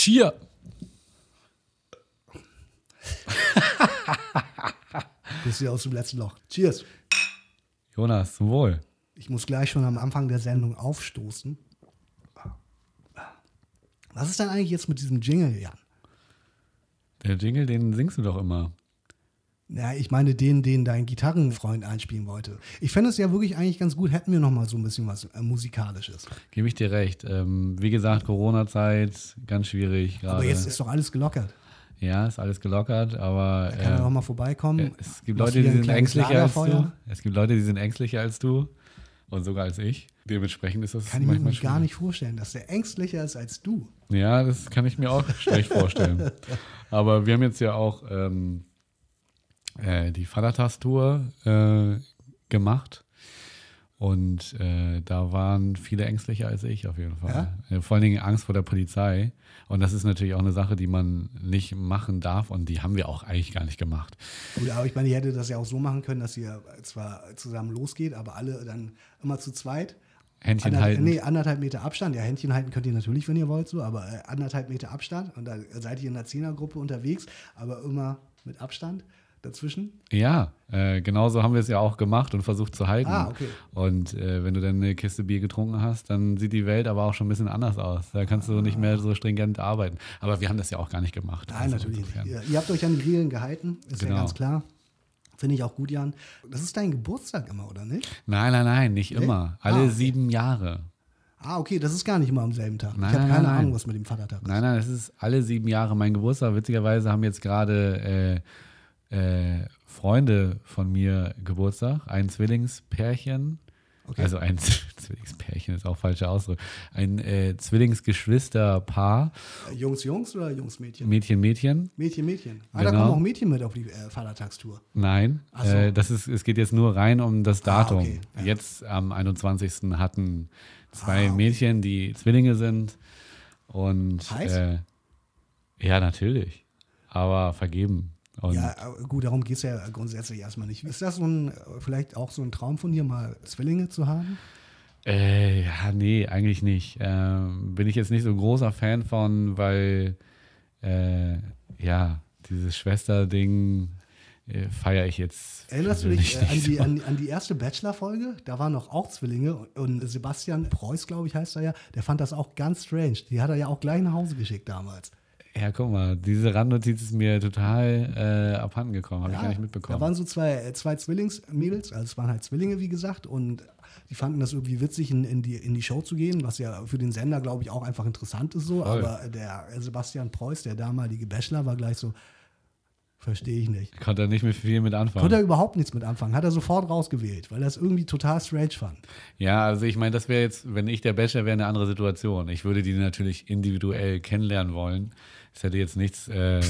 Cheer! Bist du aus dem letzten Loch. Cheers. Jonas, zum Wohl. Ich muss gleich schon am Anfang der Sendung aufstoßen. Was ist denn eigentlich jetzt mit diesem Jingle, Jan? Der Jingle, den singst du doch immer. Ja, ich meine den, den dein Gitarrenfreund einspielen wollte. Ich fände es ja wirklich eigentlich ganz gut, hätten wir noch mal so ein bisschen was äh, Musikalisches. Gebe ich dir recht. Ähm, wie gesagt, Corona-Zeit, ganz schwierig gerade. Aber jetzt ist doch alles gelockert. Ja, ist alles gelockert, aber Kann er äh, doch mal vorbeikommen. es gibt Leute, die sind ängstlicher als du. Lagerfeuer? Es gibt Leute, die sind ängstlicher als du und sogar als ich. Dementsprechend ist das Kann ich mir manchmal nämlich gar schwierig. nicht vorstellen, dass der ängstlicher ist als du. Ja, das kann ich mir auch schlecht vorstellen. Aber wir haben jetzt ja auch ähm, äh, die Vatertags-Tour äh, gemacht. Und äh, da waren viele ängstlicher als ich auf jeden Fall. Äh, Vor allen Dingen Angst vor der Polizei. Und das ist natürlich auch eine Sache, die man nicht machen darf. Und die haben wir auch eigentlich gar nicht gemacht. Gut, aber ich meine, ihr hättet das ja auch so machen können, dass ihr zwar zusammen losgeht, aber alle dann immer zu zweit. Händchen Ander, halten. Nee, anderthalb Meter Abstand. Ja, Händchen halten könnt ihr natürlich, wenn ihr wollt, so, aber äh, anderthalb Meter Abstand. Und da seid ihr in einer Zehnergruppe unterwegs, aber immer mit Abstand dazwischen. Ja, äh, genauso haben wir es ja auch gemacht und versucht zu halten. Ah, okay. Und äh, wenn du dann eine Kiste Bier getrunken hast, dann sieht die Welt aber auch schon ein bisschen anders aus. Da kannst du nicht mehr so stringent arbeiten. Aber wir haben das ja auch gar nicht gemacht. Nein, Also natürlich nicht. Ihr, ihr habt euch an die Regeln gehalten, ist ja Genau. ganz klar. Finde ich auch gut, Jan. Das ist dein Geburtstag immer, oder nicht? Nein, nein, nein, nicht immer. Alle Ah, okay. sieben Jahre. Ah, okay, das ist gar nicht immer am selben Tag. Nein, ich habe keine nein, Ahnung, was mit dem Vatertag ist. Nein, nein, es ist alle sieben Jahre mein Geburtstag. Witzigerweise haben jetzt gerade äh, äh, Freunde von mir Geburtstag. Ein Zwillingspärchen. Okay. Also ein Zwillingspärchen ist auch falscher Ausdruck. Ein äh, Zwillingsgeschwisterpaar. Äh, Jungs, Jungs oder Jungs, Mädchen? Mädchen, Mädchen. Mädchen, Mädchen. Ah, da Genau. kommen auch Mädchen mit auf die äh, Vatertagstour. Nein, so. äh, das ist, es geht jetzt nur rein um das Datum. Ah, okay, ja. Jetzt am 21. hatten zwei Ah, okay. Mädchen, die Zwillinge sind. Und äh, ja, natürlich. Aber vergeben. Und Ja, äh, gut, darum geht es ja grundsätzlich erstmal nicht. Ist das so ein, äh, vielleicht auch so ein Traum von dir, mal Zwillinge zu haben? Äh, ja, nee, eigentlich nicht. Ähm, bin ich jetzt nicht so ein großer Fan von, weil äh, ja, dieses Schwester-Ding äh, feiere ich jetzt. Erinnerst du dich äh, an, die, so. an, an die erste Bachelor-Folge? Da waren noch auch Zwillinge und Sebastian Preuß, glaube ich, heißt er ja, der fand das auch ganz strange. Die hat er ja auch gleich nach Hause geschickt damals. Ja, guck mal, diese Randnotiz ist mir total äh, abhanden gekommen, habe ich Ja, gar nicht Da mitbekommen. waren so zwei, äh, zwei Zwillingsmädels, also es waren halt Zwillinge, wie gesagt, und die fanden das irgendwie witzig, in, in, die, in die Show zu gehen, was ja für den Sender, glaube ich, auch einfach interessant ist so. Voll. Aber der Sebastian Preuß, der damalige Bachelor, war gleich so, verstehe ich nicht. Konnte er nicht mehr viel mit anfangen. Konnte er überhaupt nichts mit anfangen, hat er sofort rausgewählt, weil er es irgendwie total strange fand. Ja, also ich meine, das wäre jetzt, wenn ich der Bachelor wäre, eine andere Situation. Ich würde die natürlich individuell kennenlernen wollen. Es hätte jetzt nichts äh,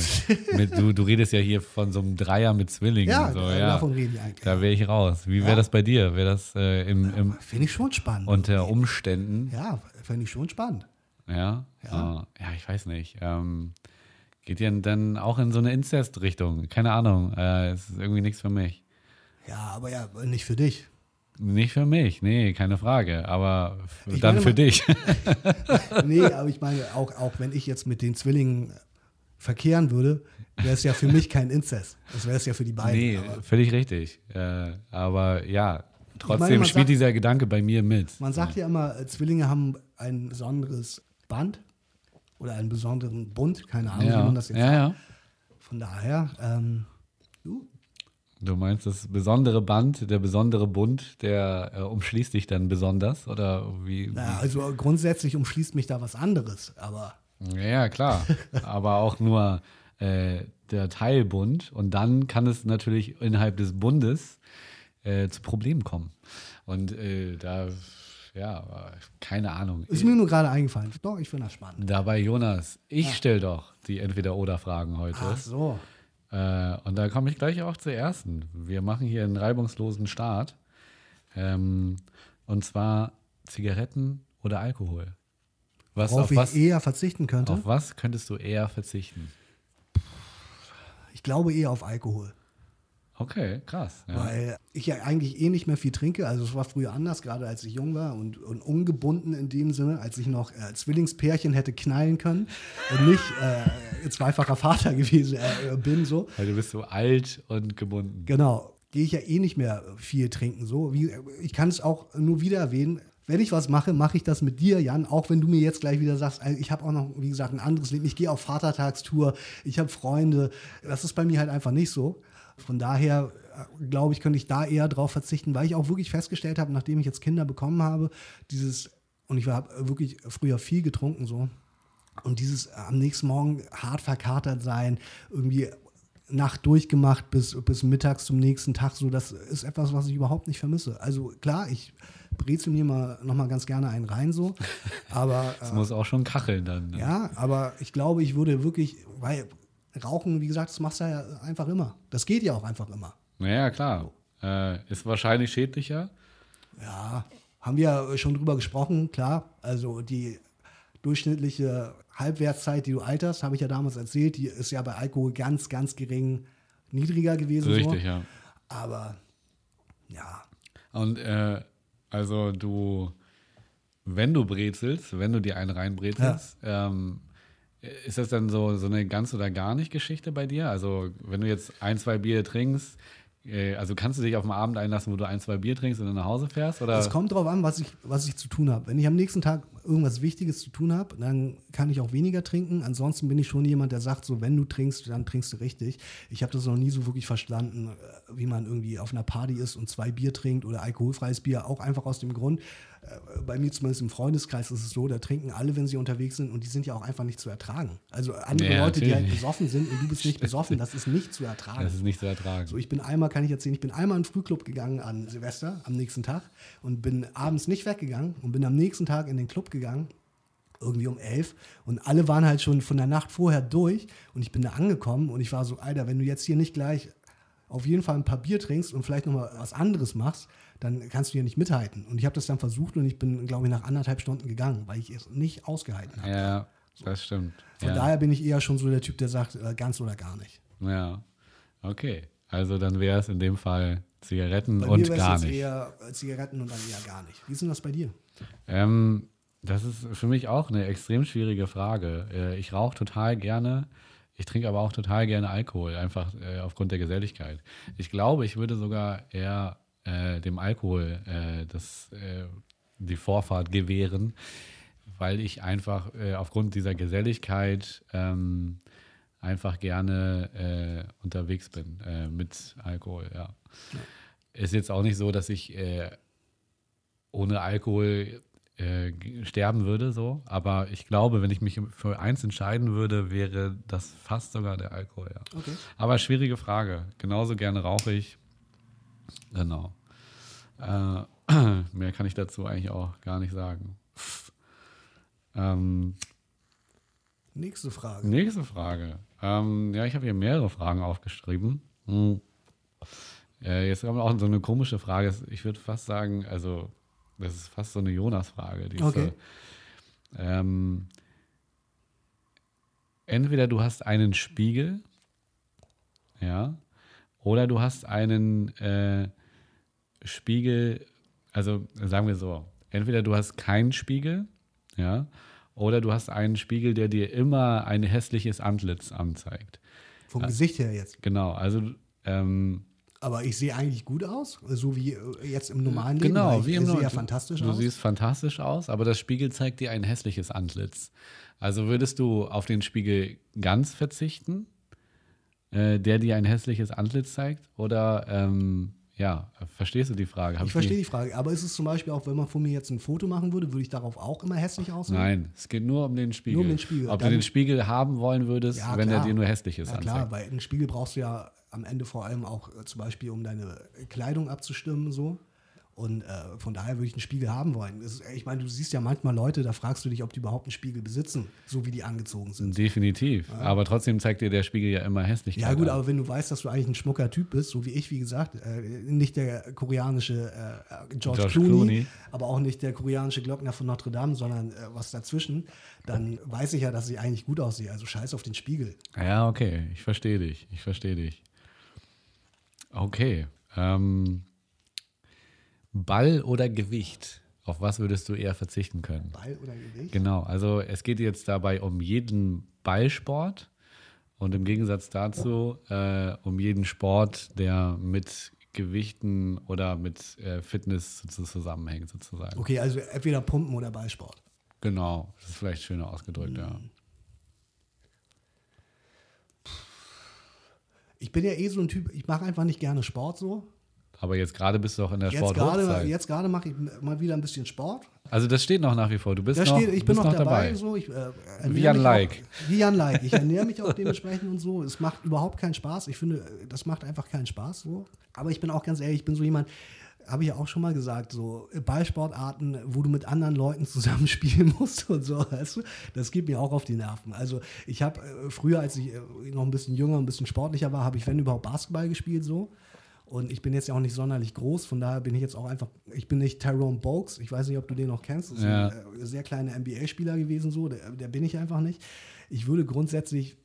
mit, du, du redest ja hier von so einem Dreier mit Zwillingen. Ja, so, äh, ja. davon rede ich eigentlich. Da wäre ich raus. Wie wäre Ja. das bei dir? Wäre das äh, im, im, Finde ich schon spannend. unter Umständen? ja, finde ich schon spannend. Ja. Ja. Ja, ja ich weiß nicht. Ähm, geht ihr dann auch in so eine Inzest-Richtung? Keine Ahnung. Äh, es ist irgendwie nichts für mich. Ja, aber ja, nicht für dich. Nicht für mich, nee, keine Frage. Aber Ich dann meine für dich. Nee, aber ich meine, auch, auch wenn ich jetzt mit den Zwillingen verkehren würde, wäre es ja für mich kein Inzest. Das wäre es ja für die beiden. Nee, Aber völlig richtig. Äh, aber ja, trotzdem meine, spielt sagt- dieser Gedanke bei mir mit. man sagt ja immer, äh, Zwillinge haben ein besonderes Band oder einen besonderen Bund, keine Ahnung, wie ja, man das jetzt ja, sagt. ja. Von daher, ähm, du, Du meinst das besondere Band, der besondere Bund, der äh, umschließt dich dann besonders? Oder wie? naja, also grundsätzlich umschließt mich da was anderes, aber Ja, ja, klar. aber auch nur äh, der Teilbund. Und dann kann es natürlich innerhalb des Bundes äh, zu Problemen kommen. Und äh, da, ja, keine Ahnung. ist mir nur gerade eingefallen. Doch, ich finde das spannend. Dabei, Jonas, ich stelle doch die Entweder-Oder-Fragen heute. Ach so. Äh, und da komme ich gleich auch zur ersten. Wir machen hier einen reibungslosen Start. Ähm, und zwar Zigaretten oder Alkohol. Was, Worauf auf, ich was, eher verzichten könnte. auf was könntest du eher verzichten? Ich glaube eher auf Alkohol. Okay, krass. Ja. Weil ich ja eigentlich eh nicht mehr viel trinke. Also es war früher anders, gerade als ich jung war und, und ungebunden in dem Sinne, als ich noch äh, Zwillingspärchen hätte knallen können und nicht äh, zweifacher Vater gewesen äh, bin. So. Weil du bist so alt und gebunden. Genau. Gehe ich ja eh nicht mehr viel trinken. So. Wie, ich kann es auch nur wieder erwähnen. Wenn ich was mache, mache ich das mit dir, Jan, auch wenn du mir jetzt gleich wieder sagst, also ich habe auch noch, wie gesagt, ein anderes Leben. Ich gehe auf Vatertagstour, ich habe Freunde. Das ist bei mir halt einfach nicht so. Von daher äh, glaube ich, könnte ich da eher drauf verzichten, weil ich auch wirklich festgestellt habe, nachdem ich jetzt Kinder bekommen habe, dieses, und ich habe wirklich früher viel getrunken so, und dieses äh, am nächsten Morgen hart verkatert sein, irgendwie Nacht durchgemacht bis, bis mittags zum nächsten Tag, so das ist etwas, was ich überhaupt nicht vermisse. Also klar, ich brezel mir mal noch mal ganz gerne einen rein so, aber das äh, muss auch schon kacheln dann. Ne? Ja, aber ich glaube, ich würde wirklich, weil Rauchen, wie gesagt, das machst du ja einfach immer. Das geht ja auch einfach immer. Naja, klar. Äh, ist wahrscheinlich schädlicher. Ja, haben wir schon drüber gesprochen, klar. Also die durchschnittliche Halbwertszeit, die du alterst, habe ich ja damals erzählt, die ist ja bei Alkohol ganz, ganz gering niedriger gewesen. Richtig, so. ja. Aber ja. Und äh, also du, wenn du brezelst, wenn du dir einen reinbrezelst, ja. ähm, ist das dann so, so eine ganz oder gar nicht Geschichte bei dir? Also, wenn du jetzt ein, zwei Bier trinkst, äh, also kannst du dich auf einen Abend einlassen, wo du ein, zwei Bier trinkst und dann nach Hause fährst? Es kommt darauf an, was ich, was ich zu tun habe. Wenn ich am nächsten Tag irgendwas Wichtiges zu tun habe, dann kann ich auch weniger trinken. Ansonsten bin ich schon jemand, der sagt, so wenn du trinkst, dann trinkst du richtig. Ich habe das noch nie so wirklich verstanden, äh, wie man irgendwie auf einer Party ist und zwei Bier trinkt oder alkoholfreies Bier, auch einfach aus dem Grund, bei mir zumindest im Freundeskreis ist es so, da trinken alle, wenn sie unterwegs sind und die sind ja auch einfach nicht zu ertragen. Also andere ja, Leute, die halt besoffen sind und du bist nicht besoffen, das ist nicht zu ertragen. Das ist nicht zu ertragen. So, ich bin einmal, kann ich erzählen, ich bin einmal in den Frühclub gegangen an Silvester am nächsten Tag und bin abends nicht weggegangen und bin am nächsten Tag in den Club gegangen irgendwie um elf und alle waren halt schon von der Nacht vorher durch und ich bin da angekommen und ich war so, Alter, wenn du jetzt hier nicht gleich auf jeden Fall ein paar Bier trinkst und vielleicht nochmal was anderes machst, dann kannst du ja nicht mithalten. Und ich habe das dann versucht und ich bin, glaube ich, nach anderthalb Stunden gegangen, weil ich es nicht ausgehalten habe. Ja, das stimmt. Von ja. daher bin ich eher schon so der Typ, der sagt, äh, ganz oder gar nicht. Ja, okay. Also dann wäre es in dem Fall Zigaretten bei und mir gar nicht. eher äh, Zigaretten und dann eher gar nicht. Wie ist denn das bei dir? Ähm, das ist für mich auch eine extrem schwierige Frage. Äh, ich rauche total gerne. Ich trinke aber auch total gerne Alkohol, einfach aufgrund der Geselligkeit. Ich glaube, ich würde sogar eher äh, dem Alkohol äh, das, äh, die Vorfahrt gewähren, weil ich einfach äh, aufgrund dieser Geselligkeit ähm, einfach gerne äh, unterwegs bin mit Alkohol. Ja. ja. Ist jetzt auch nicht so, dass ich ohne Alkohol sterben würde, so. Aber ich glaube, wenn ich mich für eins entscheiden würde, wäre das fast sogar der Alkohol, ja. Okay. Aber schwierige Frage. Genauso gerne rauche ich. Genau. Äh, mehr kann ich dazu eigentlich auch gar nicht sagen. Ähm, nächste Frage. Nächste Frage. Ähm, ja, ich habe hier mehrere Fragen aufgeschrieben. Hm. Äh, jetzt haben wir auch so eine komische Frage. Ich würde fast sagen, also, das ist fast so eine Jonas-Frage. Okay. ähm, entweder du hast einen Spiegel, ja, oder du hast einen äh, Spiegel, also sagen wir so, entweder du hast keinen Spiegel, ja, oder du hast einen Spiegel, der dir immer ein hässliches Antlitz anzeigt. Vom Gesicht her jetzt. Genau, also ähm, aber ich sehe eigentlich gut aus, so wie äh, jetzt im normalen Leben. Genau, wie im sehe ja fantastisch du, aus. Du siehst fantastisch aus, aber das Spiegel zeigt dir ein hässliches Antlitz. Also würdest du auf den Spiegel ganz verzichten, äh, der dir ein hässliches Antlitz zeigt, oder ähm, ja, verstehst du die Frage? Hab ich verstehe die Frage, aber ist es zum Beispiel auch, wenn man von mir jetzt ein Foto machen würde, würde ich darauf auch immer hässlich aussehen? Nein, es geht nur um den Spiegel. Nur um den Spiegel. Ob Dann, du den Spiegel haben wollen würdest, ja, wenn er dir nur hässlich ist. Ja, klar, weil einen Spiegel brauchst du ja am Ende vor allem auch äh, zum Beispiel, um deine Kleidung abzustimmen, so. Und äh, von daher würde ich einen Spiegel haben wollen. Ist, ich meine, du siehst ja manchmal Leute, da fragst du dich, ob die überhaupt einen Spiegel besitzen, so wie die angezogen sind. Definitiv. Ja. Aber trotzdem zeigt dir der Spiegel ja immer hässlich. Ja, gut, an. aber wenn du weißt, dass du eigentlich ein schmucker Typ bist, so wie ich, wie gesagt, äh, nicht der koreanische äh, George, George Clooney, Clooney, aber auch nicht der koreanische Glockner von Notre Dame, sondern äh, was dazwischen, dann weiß ich ja, dass ich eigentlich gut aussehe. Also scheiß auf den Spiegel. Ja, okay. Ich verstehe dich. Ich verstehe dich. Okay. Ähm, Ball oder Gewicht? Auf was würdest du eher verzichten können? Ball oder Gewicht? Genau, also es geht jetzt dabei um jeden Ballsport und im Gegensatz dazu äh, um jeden Sport, der mit Gewichten oder mit äh, Fitness zusammenhängt, sozusagen. Okay, also entweder Pumpen oder Ballsport. Genau, das ist vielleicht schöner ausgedrückt, ja. Ich bin ja eh so ein Typ, ich mache einfach nicht gerne Sport so. Aber jetzt gerade bist du auch in der Jetzt gerade, Sporthochzeit. jetzt gerade mache ich mal wieder ein bisschen Sport. Also das steht noch nach wie vor. Du bist Da noch, steht, ich bin noch, noch dabei, so. Ich, äh, Wie Jan mich Like. Auch, wie Jan Like. Ich ernähre mich auch dementsprechend und so. Es macht überhaupt keinen Spaß. Ich finde, das macht einfach keinen Spaß so. Aber ich bin auch ganz ehrlich, ich bin so jemand, habe ich ja auch schon mal gesagt, so Ballsportarten, wo du mit anderen Leuten zusammenspielen musst und so, weißt du, das geht mir auch auf die Nerven. Also ich habe äh, früher, als ich äh, noch ein bisschen jünger, ein bisschen sportlicher war, habe ich, wenn überhaupt, Basketball gespielt so. Und ich bin jetzt ja auch nicht sonderlich groß, von daher bin ich jetzt auch einfach, ich bin nicht Tyrone Bogues, ich weiß nicht, ob du den noch kennst, das ist Ja. ein äh, sehr kleiner NBA-Spieler gewesen, so, der, der bin ich einfach nicht. Ich würde grundsätzlich,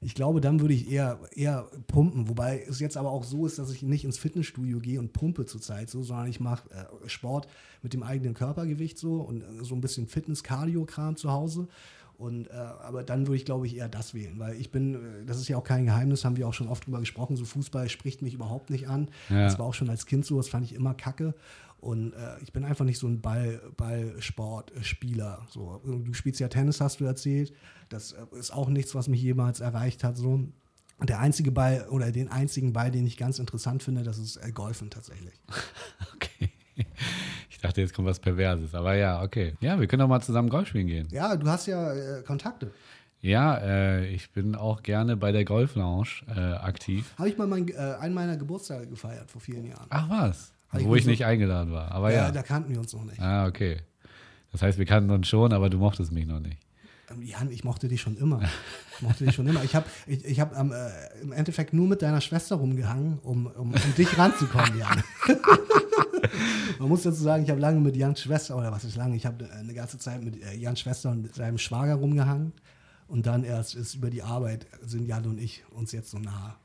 ich glaube, dann würde ich eher, eher pumpen, wobei es jetzt aber auch so ist, dass ich nicht ins Fitnessstudio gehe und pumpe zurzeit so, sondern ich mache äh, Sport mit dem eigenen Körpergewicht so und äh, so ein bisschen Fitness-Cardio-Kram zu Hause. Und, äh, aber dann würde ich, glaube ich, eher das wählen, weil ich bin, äh, das ist ja auch kein Geheimnis, haben wir auch schon oft drüber gesprochen, so Fußball spricht mich überhaupt nicht an. Ja. Das war auch schon als Kind so, das fand ich immer kacke. Und äh, ich bin einfach nicht so ein Ball, Ballsportspieler. So. Du spielst ja Tennis, hast du erzählt. Das äh, ist auch nichts, was mich jemals erreicht hat. So. Und der einzige Ball oder den einzigen Ball, den ich ganz interessant finde, das ist äh, Golfen tatsächlich. Okay. Ich dachte, jetzt kommt was Perverses. Aber ja, okay. Ja, wir können doch mal zusammen Golf spielen gehen. Ja, du hast ja äh, Kontakte. Ja, äh, ich bin auch gerne bei der Golf Lounge äh, aktiv. Habe ich mal mein, äh, einen meiner Geburtstage gefeiert vor vielen Jahren. Ach was? Hab ich Wo ich so- nicht eingeladen war. Aber ja. da kannten wir uns noch nicht. Ah, okay. Das heißt, wir kannten uns schon, aber du mochtest mich noch nicht. Ähm, Jan, ich mochte dich schon immer. Ich mochte dich schon immer. Ich habe ich, ich hab, ähm, äh, im Endeffekt nur mit deiner Schwester rumgehangen, um, um, um dich ranzukommen, Jan. Man muss dazu sagen, ich habe lange mit Jans Schwester, oder was ist lange, ich habe eine ganze Zeit mit äh, Jans Schwester und seinem Schwager rumgehangen. Und dann erst ist über die Arbeit sind Jan und ich uns jetzt so nah.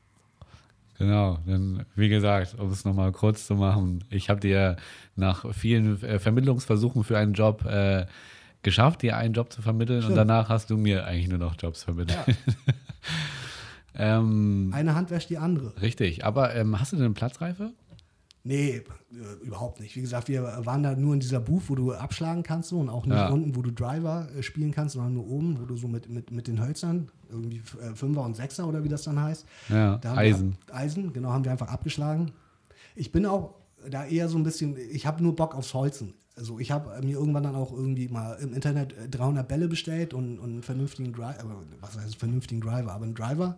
Genau, dann wie gesagt, um es nochmal kurz zu machen, ich habe dir nach vielen äh, Vermittlungsversuchen für einen Job äh, geschafft, dir einen Job zu vermitteln und Stimmt. danach hast du mir eigentlich nur noch Jobs vermittelt. ähm, Eine Hand wäscht die andere. richtig, aber ähm, hast du denn Platzreife? Nee, äh, überhaupt nicht. Wie gesagt, wir waren da nur in dieser Booth, wo du abschlagen kannst so, und auch nicht Ja. unten, wo du Driver äh, spielen kannst, sondern nur oben, wo du so mit, mit, mit den Hölzern, irgendwie äh, Fünfer und Sechser oder wie das dann heißt. Ja, Da haben Eisen. Wir, Eisen, genau, haben wir einfach abgeschlagen. Ich bin auch da eher so ein bisschen, ich habe nur Bock aufs Holzen. Also ich habe mir irgendwann dann auch irgendwie mal im Internet äh, 300 Bälle bestellt und, und einen vernünftigen Driver, was heißt vernünftigen Driver, aber einen Driver,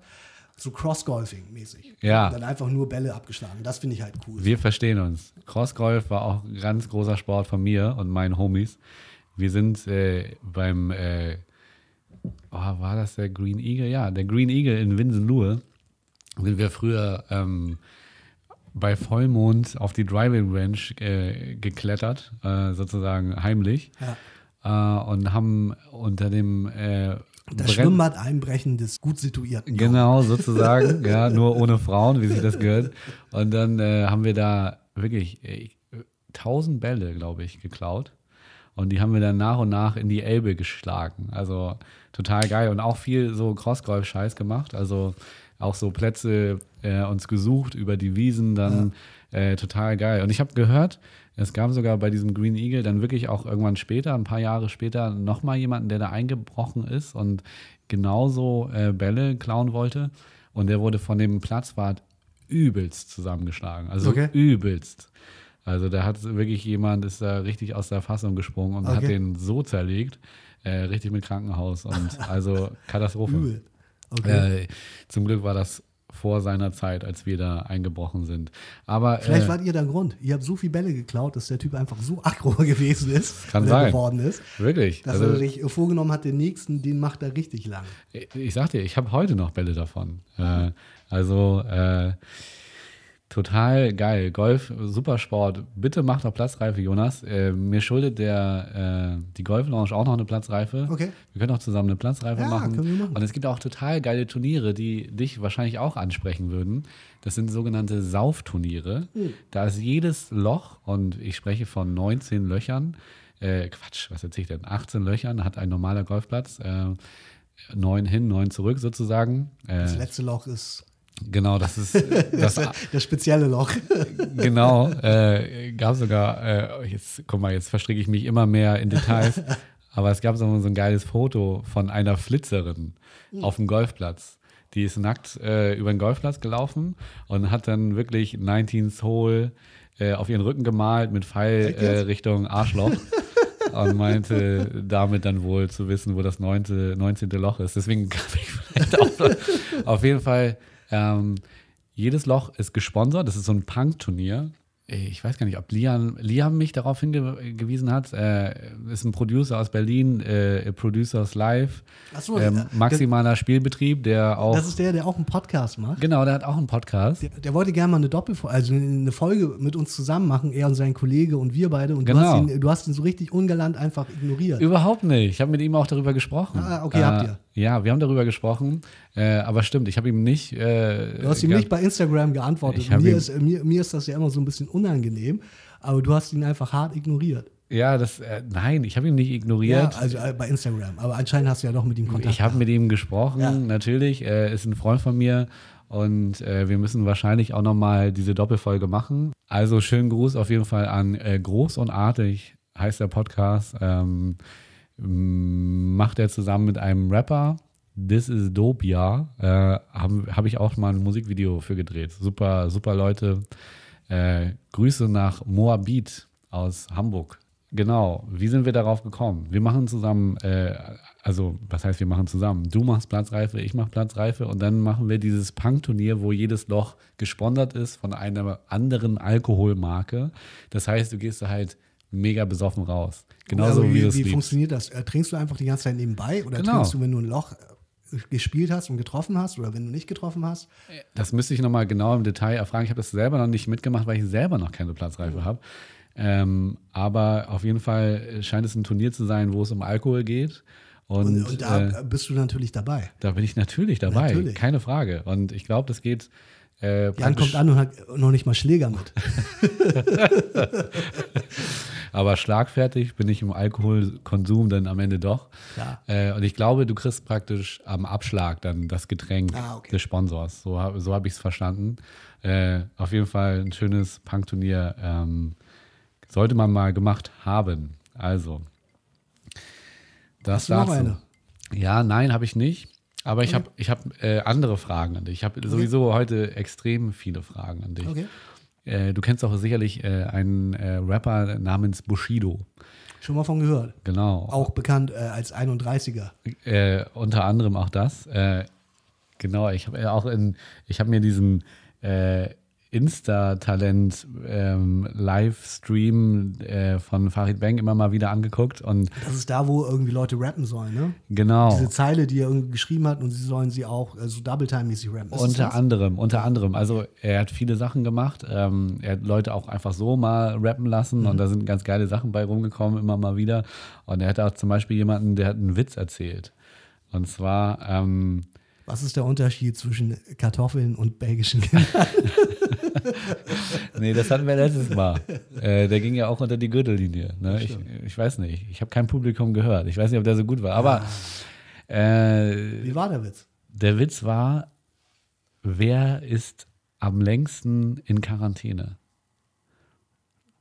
so Cross-Golfing-mäßig. Ja. Und dann einfach nur Bälle abgeschlagen. Das finde ich halt cool. Wir verstehen uns. Crossgolf war auch ein ganz großer Sport von mir und meinen Homies. Wir sind äh, beim, äh, oh, war das der Green Eagle? Ja, der Green Eagle in Winsenlohe sind wir früher ähm, bei Vollmond auf die Driving Range äh, geklettert, äh, sozusagen heimlich. Ja. Äh, und haben unter dem äh, Das Brenn- Schwimmbad einbrechen des gut situierten. Genau, sozusagen, ja, nur ohne Frauen, wie sich das gehört. Und dann äh, haben wir da wirklich äh, tausend Bälle, glaube ich, geklaut. Und die haben wir dann nach und nach in die Elbe geschlagen. Also total geil. Und auch viel so Crossgolf-Scheiß gemacht. Also auch so Plätze äh, uns gesucht über die Wiesen, dann äh, total geil. Und ich habe gehört, es gab sogar bei diesem Green Eagle dann wirklich auch irgendwann später, ein paar Jahre später, nochmal jemanden, der da eingebrochen ist und genauso äh, Bälle klauen wollte. Und der wurde von dem Platzwart übelst zusammengeschlagen. Also Okay. übelst. Also da hat wirklich jemand, ist da richtig aus der Fassung gesprungen und hat Okay. den so zerlegt, äh, richtig mit Krankenhaus und also Katastrophe. Übel. Okay. Äh, zum Glück war das vor seiner Zeit, als wir da eingebrochen sind. Aber Vielleicht äh, wart ihr der Grund. Ihr habt so viel Bälle geklaut, dass der Typ einfach so aggro gewesen ist, Kann sein. geworden ist, wirklich. dass Also, er sich vorgenommen hat, den nächsten, den macht er richtig lang. ich sag dir, ich habe heute noch Bälle davon. Äh, also äh, Total geil. Golf, super Sport. Bitte mach doch Platzreife, Jonas. Äh, mir schuldet der, äh, die Golf Lounge auch noch eine Platzreife. Okay. Wir können auch zusammen eine Platzreife Ja, machen. können wir machen. Und es gibt auch total geile Turniere, die dich wahrscheinlich auch ansprechen würden. Das sind sogenannte Saufturniere. Hm. Da ist jedes Loch, und ich spreche von 19 Löchern, äh, Quatsch, was erzähle ich denn? 18 Löchern hat ein normaler Golfplatz. Äh, neun hin, neun zurück sozusagen. Äh, Das letzte Loch ist genau, das ist das, das spezielle Loch. genau, äh, gab sogar, äh, jetzt, guck mal, jetzt verstricke ich mich immer mehr in Details, aber es gab so, ein geiles Foto von einer Flitzerin auf dem Golfplatz. Die ist nackt äh, über den Golfplatz gelaufen und hat dann wirklich 19th Hole äh, auf ihren Rücken gemalt mit Pfeil äh? Richtung Arschloch. Und meinte damit dann wohl zu wissen, wo das 19. 19. Loch ist. Deswegen kann ich vielleicht auch auf jeden Fall ähm, jedes Loch ist gesponsert. Das ist so ein Punk-Turnier. Ich weiß gar nicht, ob Liam, Liam mich darauf hingewiesen hat. Äh, ist ein Producer aus Berlin, äh, Producers Live. So, ähm, das- maximaler Spielbetrieb, der auch. Das ist der, der auch einen Podcast macht. genau, der hat auch einen Podcast. Der, der wollte gerne mal eine Doppelfolge, also eine Folge mit uns zusammen machen, er und sein Kollege und wir beide. Und du, Genau. hast ihn, du hast ihn so richtig ungalant einfach ignoriert. Überhaupt nicht. Ich habe mit ihm auch darüber gesprochen. Ah, okay, habt ihr. Ja, wir haben darüber gesprochen. Äh, aber stimmt, ich habe ihm nicht. Äh, Du hast ihm nicht bei Instagram geantwortet. Mir ist, mir, mir ist das ja immer so ein bisschen unangenehm, aber du hast ihn einfach hart ignoriert. Ja, das. Äh, nein, ich habe ihn nicht ignoriert. Ja, also äh, bei Instagram. Aber anscheinend hast du ja doch mit ihm Kontakt. Ich habe mit ihm gesprochen, Ja. natürlich. Er ist ein Freund von mir und äh, wir müssen wahrscheinlich auch nochmal diese Doppelfolge machen. Also schönen Gruß auf jeden Fall an äh, Groß und Artig, heißt der Podcast. Ähm, macht er zusammen mit einem Rapper. This is Dopia. Äh, Habe hab ich auch mal ein Musikvideo für gedreht. Super, super Leute. Äh, Grüße nach Moabit aus Hamburg. Genau, wie sind wir darauf gekommen? Wir machen zusammen, äh, also was heißt, wir machen zusammen? Du machst Platzreife, ich mach Platzreife und dann machen wir dieses Punk-Turnier, wo jedes Loch gesponsert ist von einer anderen Alkoholmarke. Das heißt, du gehst da halt mega besoffen raus. Genauso aber wie, wie, wie funktioniert das? Äh, trinkst du einfach die ganze Zeit nebenbei oder Genau. trinkst du, wenn du ein Loch äh, gespielt hast und getroffen hast oder wenn du nicht getroffen hast? Das müsste ich nochmal genau im Detail erfragen. Ich habe das selber noch nicht mitgemacht, weil ich selber noch keine Platzreife habe. Ähm, aber auf jeden Fall scheint es ein Turnier zu sein, wo es um Alkohol geht. Und, Und, und da äh, bist du natürlich dabei. da bin ich natürlich dabei, Natürlich. keine Frage. Und ich glaube, das geht. Äh, Jan kommt an und hat noch nicht mal Schläger mit. Aber schlagfertig bin ich im Alkoholkonsum dann am Ende doch. Äh, und ich glaube, du kriegst praktisch am Abschlag dann das Getränk Ah, okay. des Sponsors. So, so habe ich es verstanden. Äh, auf jeden Fall ein schönes Punkturnier. Ähm, sollte man mal gemacht haben. Also. Das Hast du noch dazu. eine? Ja, nein, habe ich nicht. Aber ich habe ich hab, äh, andere Fragen an dich. Ich habe sowieso heute extrem viele Fragen an dich. Okay. Äh, du kennst auch sicherlich äh, einen äh, Rapper namens Bushido. Schon mal von gehört. Genau. Auch bekannt äh, als 31er. Äh, unter anderem auch das. Äh, genau, ich habe auch in, ich habe mir diesen äh, Insta-Talent ähm, äh, von Farid Bang immer mal wieder angeguckt und Das ist da, wo irgendwie Leute rappen sollen, ne? genau. Diese Zeile, die er irgendwie geschrieben hat und sie sollen sie auch äh, so Double-Time-mäßig rappen. Das Unter anderem, unter anderem. Also er hat viele Sachen gemacht. Ähm, er hat Leute auch einfach so mal rappen lassen Mhm. und da sind ganz geile Sachen bei rumgekommen, immer mal wieder. Und er hatte auch zum Beispiel jemanden, der hat einen Witz erzählt. Und zwar, ähm, Was ist der Unterschied zwischen Kartoffeln und belgischen Kindern? nee, das hatten wir letztes Mal. Äh, der ging ja auch unter die Gürtellinie. Ne? Ich, ich weiß nicht. Ich habe kein Publikum gehört. Ich weiß nicht, ob der so gut war. Aber äh, Wie war der Witz? der Witz war, wer ist am längsten in Quarantäne?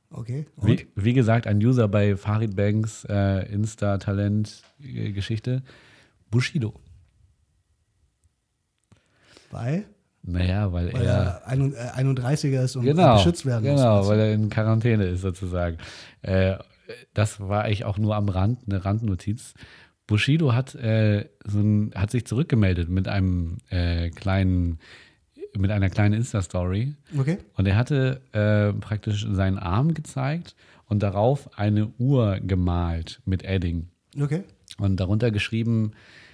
Okay. Wie, wie gesagt, ein User bei Farid Banks äh, Insta-Talent-Geschichte. Bushido. Weil, Naja, weil, weil er. er ein- äh, 31er ist und Genau, geschützt werden muss. genau, weil er in Quarantäne ist sozusagen. Äh, das war eigentlich auch nur am Rand, eine Randnotiz. Bushido hat, äh, so ein, hat sich zurückgemeldet mit einem äh, kleinen, mit einer kleinen Insta-Story. Okay. Und er hatte äh, praktisch seinen Arm gezeigt und darauf eine Uhr gemalt mit Edding. Okay. Und darunter geschrieben, äh,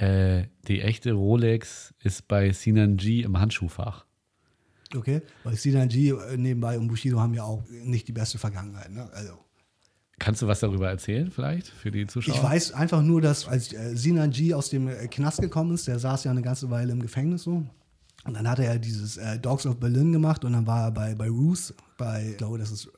die echte Rolex ist bei Sinan G im Handschuhfach. Okay, weil Sinanji äh, nebenbei und Bushido haben ja auch nicht die beste Vergangenheit. Ne? Also. Kannst du was darüber erzählen, vielleicht, für die Zuschauer? Ich weiß einfach nur, dass als äh, Sinanji aus dem äh, Knast gekommen ist, der saß ja eine ganze Weile im Gefängnis so. Und dann hat er ja dieses äh, Dogs of Berlin gemacht und dann war er bei, bei Roos, bei, ich glaube, das ist, äh,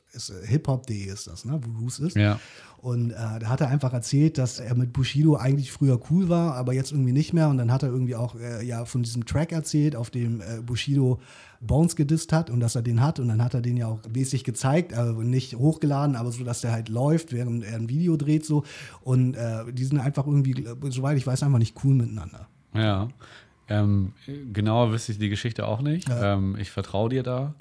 Hip-Hop.de ist das, ne, wo Roos ist. Ja. Und äh, da hat er einfach erzählt, dass er mit Bushido eigentlich früher cool war, aber jetzt irgendwie nicht mehr. Und dann hat er irgendwie auch äh, ja von diesem Track erzählt, auf dem äh, Bushido Bones gedisst hat und dass er den hat. Und dann hat er den ja auch mäßig gezeigt, also nicht hochgeladen, aber so, dass der halt läuft, während er ein Video dreht so. Und äh, die sind einfach irgendwie, soweit ich weiß, einfach nicht cool miteinander. Ja. Ähm, genauer wüsste ich die Geschichte auch nicht. Ja. Ähm, ich vertraue dir da.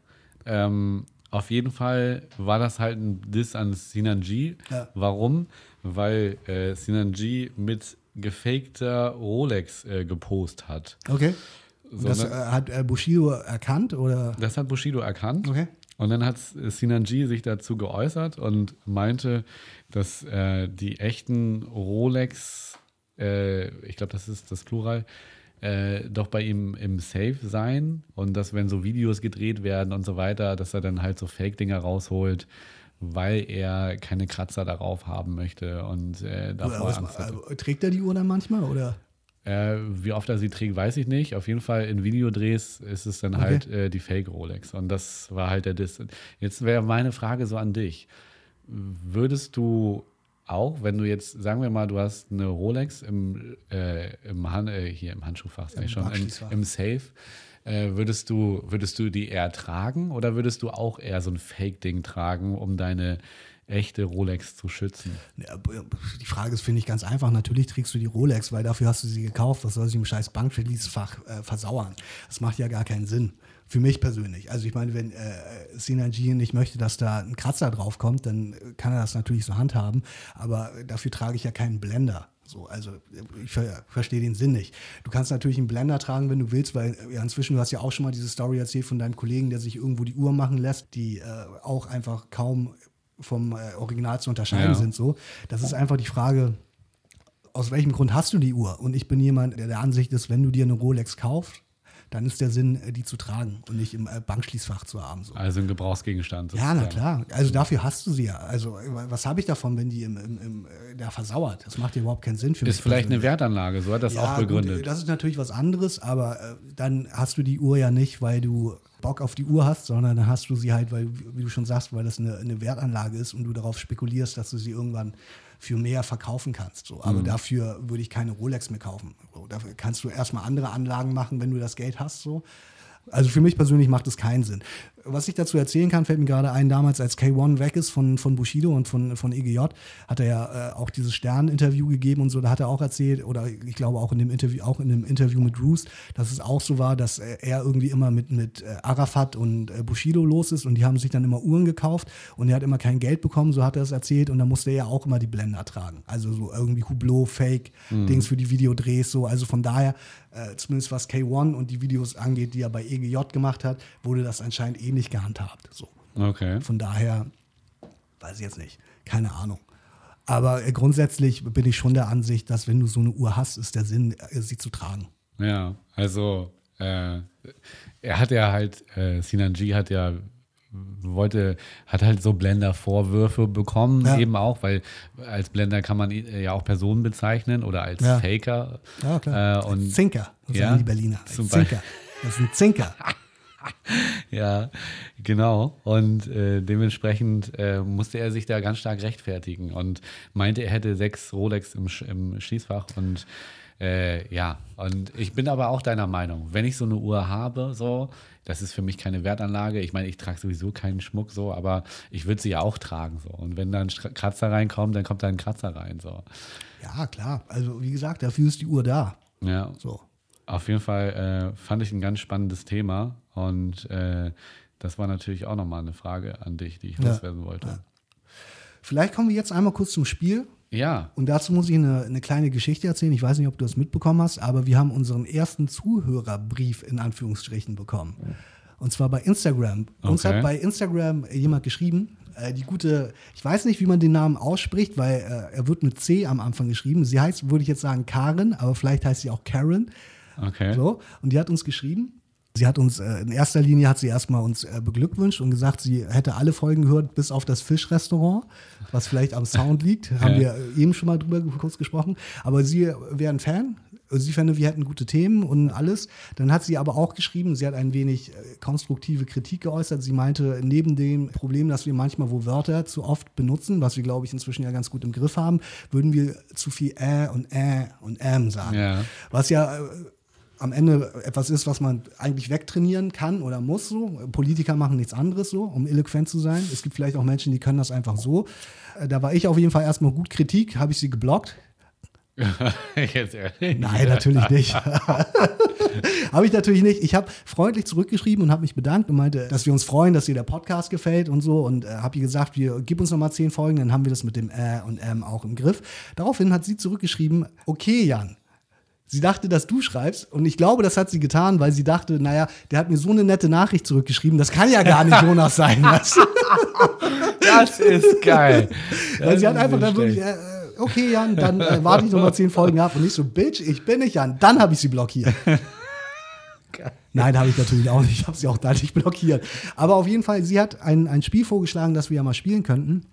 Ähm, auf jeden Fall war das halt ein Diss an Sinanji. Ja. Warum? Weil äh, Sinanji mit gefakter Rolex äh, gepostet hat. Okay. So, das äh, ne? hat äh, Bushido erkannt oder? Das hat Bushido erkannt. Okay. Und dann hat Sinanji sich dazu geäußert und meinte, dass äh, die echten Rolex, äh, ich glaube, das ist das Plural, äh, doch bei ihm im Safe seien und dass, wenn so Videos gedreht werden und so weiter, dass er dann halt so Fake-Dinger rausholt, weil er keine Kratzer darauf haben möchte und äh, davor was, Angst hat. äh, trägt er die Uhr dann manchmal oder? Äh, wie oft er sie trägt, weiß ich nicht. Auf jeden Fall in Videodrehs ist es dann Okay. halt äh, die Fake Rolex. Und das war halt der Diss. Jetzt wäre meine Frage so an dich. Würdest du auch, wenn du jetzt, sagen wir mal, du hast eine Rolex im, äh, im, Han äh, hier im Handschuhfach, sag Im ich schon, im, im Safe, äh, würdest, du, würdest du die eher tragen oder würdest du auch eher so ein Fake-Ding tragen, um deine echte Rolex zu schützen? Ja, die Frage ist, finde ich, ganz einfach. Natürlich trägst du die Rolex, weil dafür hast du sie gekauft. Was soll sie im scheiß Bankschließfach äh, versauern? Das macht ja gar keinen Sinn. Für mich persönlich. Also ich meine, wenn äh, Synergy nicht möchte, dass da ein Kratzer drauf kommt, dann kann er das natürlich so handhaben. Aber dafür trage ich ja keinen Blender. So, also ich ver verstehe den Sinn nicht. Du kannst natürlich einen Blender tragen, wenn du willst, weil ja, inzwischen, du hast ja auch schon mal diese Story erzählt von deinem Kollegen, der sich irgendwo die Uhr machen lässt, die äh, auch einfach kaum vom äh, Original zu unterscheiden Ja. sind. So, das ist einfach die Frage, aus welchem Grund hast du die Uhr? Und ich bin jemand, der der Ansicht ist, wenn du dir eine Rolex kaufst, dann ist der Sinn, äh, die zu tragen und nicht im äh, Bankschließfach zu haben. So. Also ein Gebrauchsgegenstand. Ja, na klar. Also dafür hast du sie ja. Also äh, was habe ich davon, wenn die im, im, im, da versauert? Das macht ja überhaupt keinen Sinn für mich. Ist vielleicht eine persönlich. Wertanlage, so hat das auch gut, begründet. das ist natürlich was anderes, aber äh, dann hast du die Uhr ja nicht, weil du Bock auf die Uhr hast, sondern dann hast du sie halt, weil, wie du schon sagst, weil das eine, eine Wertanlage ist und du darauf spekulierst, dass du sie irgendwann für mehr verkaufen kannst. So. Aber dafür würde ich keine Rolex mehr kaufen. So, dafür kannst du erstmal andere Anlagen machen, wenn du das Geld hast. So. Also für mich persönlich macht es keinen Sinn. Was ich dazu erzählen kann, fällt mir gerade ein, damals als K1 weg ist von, von Bushido und von, von EGJ, hat er ja äh, auch dieses Stern-Interview gegeben und so, da hat er auch erzählt, oder ich glaube auch in dem Interview, auch in dem Interview mit Roos, dass es auch so war, dass er irgendwie immer mit, mit äh, Arafat und äh, Bushido los ist und die haben sich dann immer Uhren gekauft und er hat immer kein Geld bekommen, so hat er es erzählt und dann musste er ja auch immer die Blender tragen. Also so irgendwie Hublot, Fake, Dings für die Videodrehs, so. Also von daher, äh, zumindest was K1 und die Videos angeht, die er bei EGJ gemacht hat, wurde das anscheinend ähnlich gehandhabt. So. Okay. Von daher, weiß ich jetzt nicht, keine Ahnung. Aber äh, grundsätzlich bin ich schon der Ansicht, dass wenn du so eine Uhr hast, ist der Sinn, äh, sie zu tragen. Ja, also äh, er hat ja halt, äh, Sinanji hat ja wollte, hat halt so Blender-Vorwürfe bekommen, Ja. eben auch, weil als Blender kann man äh, ja auch Personen bezeichnen oder als Ja. Faker. Ja, klar. Äh, und Zinker, das Ja, sagen die Berliner. Zinker. Das ist ein Zinker. Ja, genau. Und äh, dementsprechend äh, musste er sich da ganz stark rechtfertigen und meinte, er hätte sechs Rolex im, Sch im Schießfach und äh, ja, und ich bin aber auch deiner Meinung, wenn ich so eine Uhr habe, so, das ist für mich keine Wertanlage. Ich meine, ich trage sowieso keinen Schmuck so, aber ich würde sie ja auch tragen so. Und wenn da ein Kratzer reinkommt, dann kommt da ein Kratzer rein so. Ja, klar. Also wie gesagt, dafür ist die Uhr da. Ja, So. Auf jeden Fall äh, fand ich ein ganz spannendes Thema und äh, das war natürlich auch nochmal eine Frage an dich, die ich Ja. loswerden wollte. Vielleicht kommen wir jetzt einmal kurz zum Spiel. Ja, Und dazu muss ich eine, eine kleine Geschichte erzählen. Ich weiß nicht, ob du das mitbekommen hast, aber wir haben unseren ersten Zuhörerbrief in Anführungsstrichen bekommen. Und zwar bei Instagram. Uns Okay. hat bei Instagram jemand geschrieben, äh, die gute, ich weiß nicht, wie man den Namen ausspricht, weil äh, er wird mit C am Anfang geschrieben. Sie heißt, würde ich jetzt sagen, Karen, aber vielleicht heißt sie auch Karen. okay. So, und die hat uns geschrieben, Sie hat uns, äh, in erster Linie hat sie erstmal uns äh, beglückwünscht und gesagt, sie hätte alle Folgen gehört, bis auf das Fischrestaurant, was vielleicht am Sound liegt. Haben wir äh, eben schon mal drüber kurz gesprochen. Aber sie wäre ein Fan. Sie fände, wir hätten gute Themen und alles. Dann hat sie aber auch geschrieben, sie hat ein wenig äh, konstruktive Kritik geäußert. Sie meinte, neben dem Problem, dass wir manchmal wo Wörter zu oft benutzen, was wir, glaube ich, inzwischen ja ganz gut im Griff haben, würden wir zu viel äh und äh und ähm sagen. Ja. Was ja äh, am Ende etwas ist, was man eigentlich wegtrainieren kann oder muss so. Politiker machen nichts anderes so, um eloquent zu sein. Es gibt vielleicht auch Menschen, die können das einfach so. Äh, Da war ich auf jeden Fall erstmal gut Kritik, habe ich sie geblockt. Jetzt ehrlich? Nein, natürlich nicht. habe ich natürlich nicht. Ich habe freundlich zurückgeschrieben und habe mich bedankt und meinte, dass wir uns freuen, dass dir der Podcast gefällt und so. Und äh, habe ihr gesagt, wir gib uns noch mal zehn Folgen, dann haben wir das mit dem Ä und M auch im Griff. Daraufhin hat sie zurückgeschrieben, okay, Jan. Sie dachte, dass du schreibst und ich glaube, das hat sie getan, weil sie dachte, naja, der hat mir so eine nette Nachricht zurückgeschrieben, das kann ja gar nicht Jonas sein. Weißt du? Das ist geil. Weil sie Das hat einfach dann wirklich, äh, okay, Jan, dann äh, warte ich noch mal zehn Folgen ab und nicht so, Bitch, ich bin nicht Jan. Dann habe ich sie blockiert. Nein, habe ich natürlich auch nicht. Ich habe sie auch da nicht blockiert. Aber auf jeden Fall, sie hat ein, ein Spiel vorgeschlagen, das wir ja mal spielen könnten.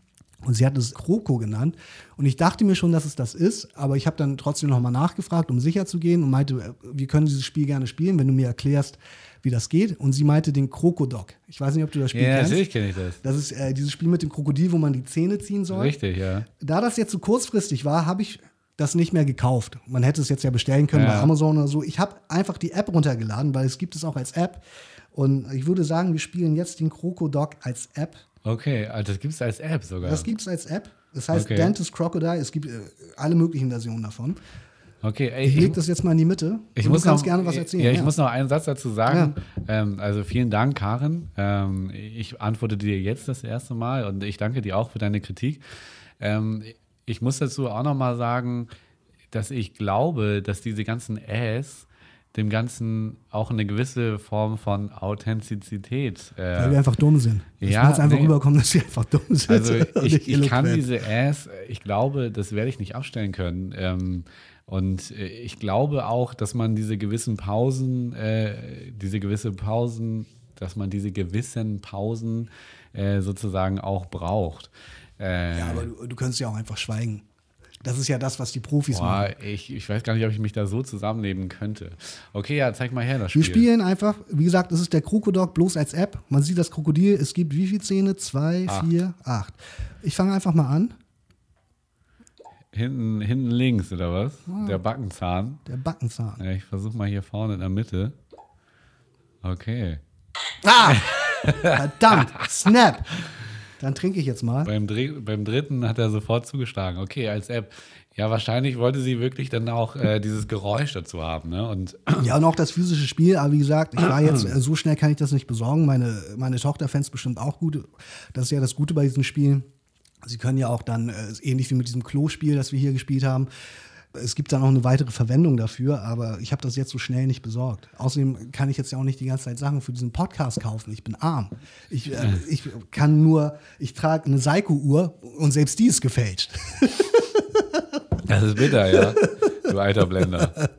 Und sie hat es Kroko genannt. Und ich dachte mir schon, dass es das ist, aber ich habe dann trotzdem nochmal nachgefragt, um sicher zu gehen und meinte, äh, wir können dieses Spiel gerne spielen, wenn du mir erklärst, wie das geht. Und sie meinte den Krokodok. Ich weiß nicht, ob du das Spiel Ja, kennst. natürlich kenne ich das. Das ist äh, dieses Spiel mit dem Krokodil, wo man die Zähne ziehen soll. Richtig, ja. Da das jetzt so kurzfristig war, habe ich das nicht mehr gekauft. Man hätte es jetzt ja bestellen können Ja. bei Amazon oder so. Ich habe einfach die App runtergeladen, weil es gibt es auch als App. Und ich würde sagen, wir spielen jetzt den Krokodok als App. Okay, also das gibt es als App sogar. Das gibt es als App. Das heißt Okay. Dentist Crocodile. Es gibt äh, alle möglichen Versionen davon. Okay, ey, Ich lege das jetzt mal in die Mitte. ich muss noch, gerne was erzählen. Ja, ich muss noch einen Satz dazu sagen. Ja. Ähm, also vielen Dank, Karin. Ähm, ich antworte dir jetzt das erste Mal und ich danke dir auch für deine Kritik. Ähm, ich muss dazu auch noch mal sagen, dass ich glaube, dass diese ganzen Äs dem Ganzen auch eine gewisse Form von Authentizität äh, Weil wir einfach dumm sind. Es Ja, jetzt einfach nee. rüberkommen, dass wir einfach dumm sind. Also ich, ich kann diese Ass, ich glaube, das werde ich nicht abstellen können. Ähm, und äh, ich glaube auch, dass man diese gewissen Pausen, äh, diese gewisse Pausen, dass man diese gewissen Pausen äh, sozusagen auch braucht. Äh, Ja, aber du, du könntest ja auch einfach schweigen. Das ist ja das, was die Profis machen. boah, ich, ich weiß gar nicht, ob ich mich da so zusammenleben könnte. Okay, ja, zeig mal her das Spiel. Wir spielen einfach, wie gesagt, es ist der Krokodok bloß als App. Man sieht das Krokodil, es gibt wie viele Zähne? Zwei, Acht. vier, acht. Ich fange einfach mal an. Hinten, hinten links, oder was? Ah. Der Backenzahn. Der Backenzahn. Ja, ich versuche mal hier vorne in der Mitte. Okay. Ah! Verdammt! Snap! Dann trinke ich jetzt mal. Beim, Dreh, beim dritten hat er sofort zugeschlagen. Okay, als App. Ja, wahrscheinlich wollte sie wirklich dann auch äh, dieses Geräusch dazu haben. Ne? Und Ja, und auch das physische Spiel, aber wie gesagt, ich war jetzt, äh, so schnell kann ich das nicht besorgen. Meine, meine Tochter fände es bestimmt auch gut. Das ist ja das Gute bei diesen Spielen. Sie können ja auch dann, äh, ähnlich wie mit diesem Klo-Spiel, das wir hier gespielt haben, es gibt dann auch eine weitere Verwendung dafür, aber ich habe das jetzt so schnell nicht besorgt. Außerdem kann ich jetzt ja auch nicht die ganze Zeit Sachen für diesen Podcast kaufen. Ich bin arm. Ich, äh, ich kann nur, ich trage eine Seiko-Uhr und selbst die ist gefälscht. das ist bitter, ja. Du alter Blender.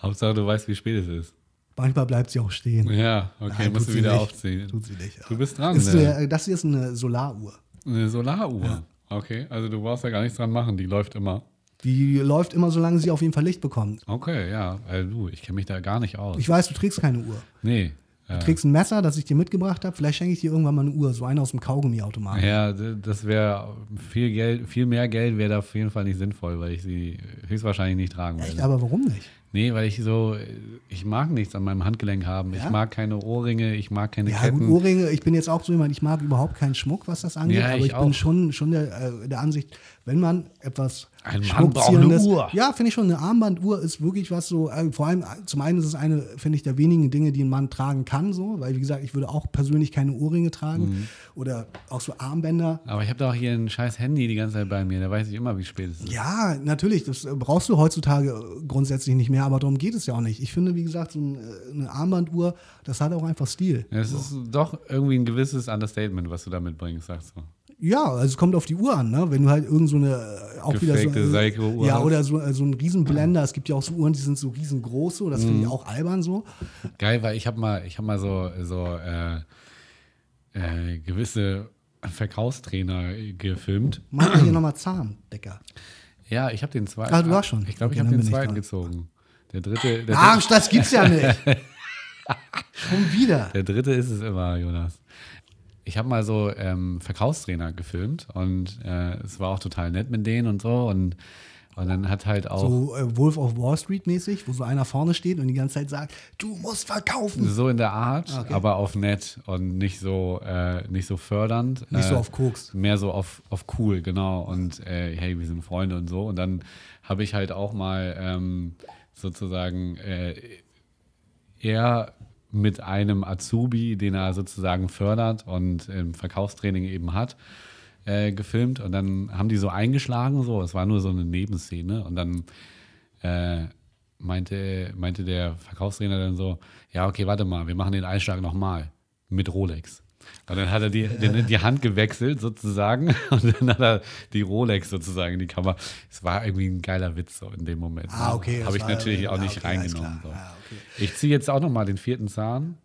Hauptsache, du weißt, wie spät es ist. Manchmal bleibt sie auch stehen. Ja, okay, Nein, musst du wieder nicht. aufziehen. Tut sie nicht. Du bist dran. Das, ist ne? das hier ist eine Solaruhr. Eine Solaruhr. Okay, also du brauchst ja gar nichts dran machen, die läuft immer. Die läuft immer, solange sie auf jeden Fall Licht bekommt. Okay, ja, also du, ich kenne mich da gar nicht aus. Ich weiß, du trägst keine Uhr. nee. Du trägst ein Messer, das ich dir mitgebracht habe. Vielleicht schenke ich dir irgendwann mal eine Uhr, so eine aus dem Kaugummiautomaten. Ja, das wäre viel Geld, viel mehr Geld wäre da auf jeden Fall nicht sinnvoll, weil ich sie höchstwahrscheinlich nicht tragen Echt, werde. aber warum nicht? Nee, weil ich so, ich mag nichts an meinem Handgelenk haben. Ich Ja? mag keine Ohrringe, ich mag keine Ja, Ketten. gut, Ohrringe, ich bin jetzt auch so jemand, ich mag überhaupt keinen Schmuck, was das angeht, Ja, aber ich ich, bin schon, schon der, äh, der Ansicht, wenn man etwas Ein Mann braucht eine Uhr. Ja, finde ich schon, eine Armbanduhr ist wirklich was so, äh, vor allem, äh, zum einen ist es eine, finde ich, der wenigen Dinge, die ein Mann tragen kann, so, weil, wie gesagt, ich würde auch persönlich keine Ohrringe tragen Mhm. oder auch so Armbänder. Aber ich habe doch hier ein scheiß Handy die ganze Zeit bei mir, da weiß ich immer, wie spät es ist. Ja, natürlich, das äh, brauchst du heutzutage äh, grundsätzlich nicht mehr, aber darum geht es ja auch nicht. Ich finde, wie gesagt, so ein, eine Armbanduhr, das hat auch einfach Stil. Es ist doch irgendwie ein gewisses Understatement, was du da mitbringst, sagst du. Ja, also es kommt auf die Uhr an, ne? Wenn du halt irgend so eine äh, auch wieder so, Gefakte Seiko-Uhr ja oder so, äh, so ein Riesenblender. Es gibt ja auch so Uhren, die sind so riesengroß, so. Das Mhm. finde ich auch albern so. Geil, weil ich habe mal, ich habe mal so, so äh, äh, gewisse Verkaufstrainer gefilmt. Mach mal hier nochmal Zahndecker. Ja, ich habe den zweiten. Ah, du hast schon. Ich glaube, ich habe den zweiten gezogen. Der dritte, der, Ach, das gibt's ja nicht. Schon wieder. der dritte ist es immer, Jonas. Ich habe mal so ähm, Verkaufstrainer gefilmt und äh, es war auch total nett mit denen und so und, und dann hat halt auch So äh, Wolf of Wall Street mäßig, wo so einer vorne steht und die ganze Zeit sagt, du musst verkaufen. so in der Art, Ah, okay. aber auf nett und nicht so äh, nicht so fördernd. Nicht so äh, auf Koks. Mehr so auf, auf cool, genau. Und äh, hey, wir sind Freunde und so. Und dann habe ich halt auch mal ähm, sozusagen äh, er mit einem Azubi, den er sozusagen fördert und im Verkaufstraining eben hat, äh, gefilmt. Und dann haben die so eingeschlagen, so. Es war nur so eine Nebenszene. Und dann äh, meinte, meinte der Verkaufstrainer dann so: Ja, okay, warte mal, wir machen den Einschlag nochmal mit Rolex. Und dann hat er die, die, die Hand gewechselt sozusagen und dann hat er die Rolex sozusagen in die Kamera. Es war irgendwie ein geiler Witz so in dem Moment. Ah, okay, das Habe ich natürlich auch ja, nicht okay, reingenommen. So. Ja, okay. Ich ziehe jetzt auch nochmal den vierten Zahn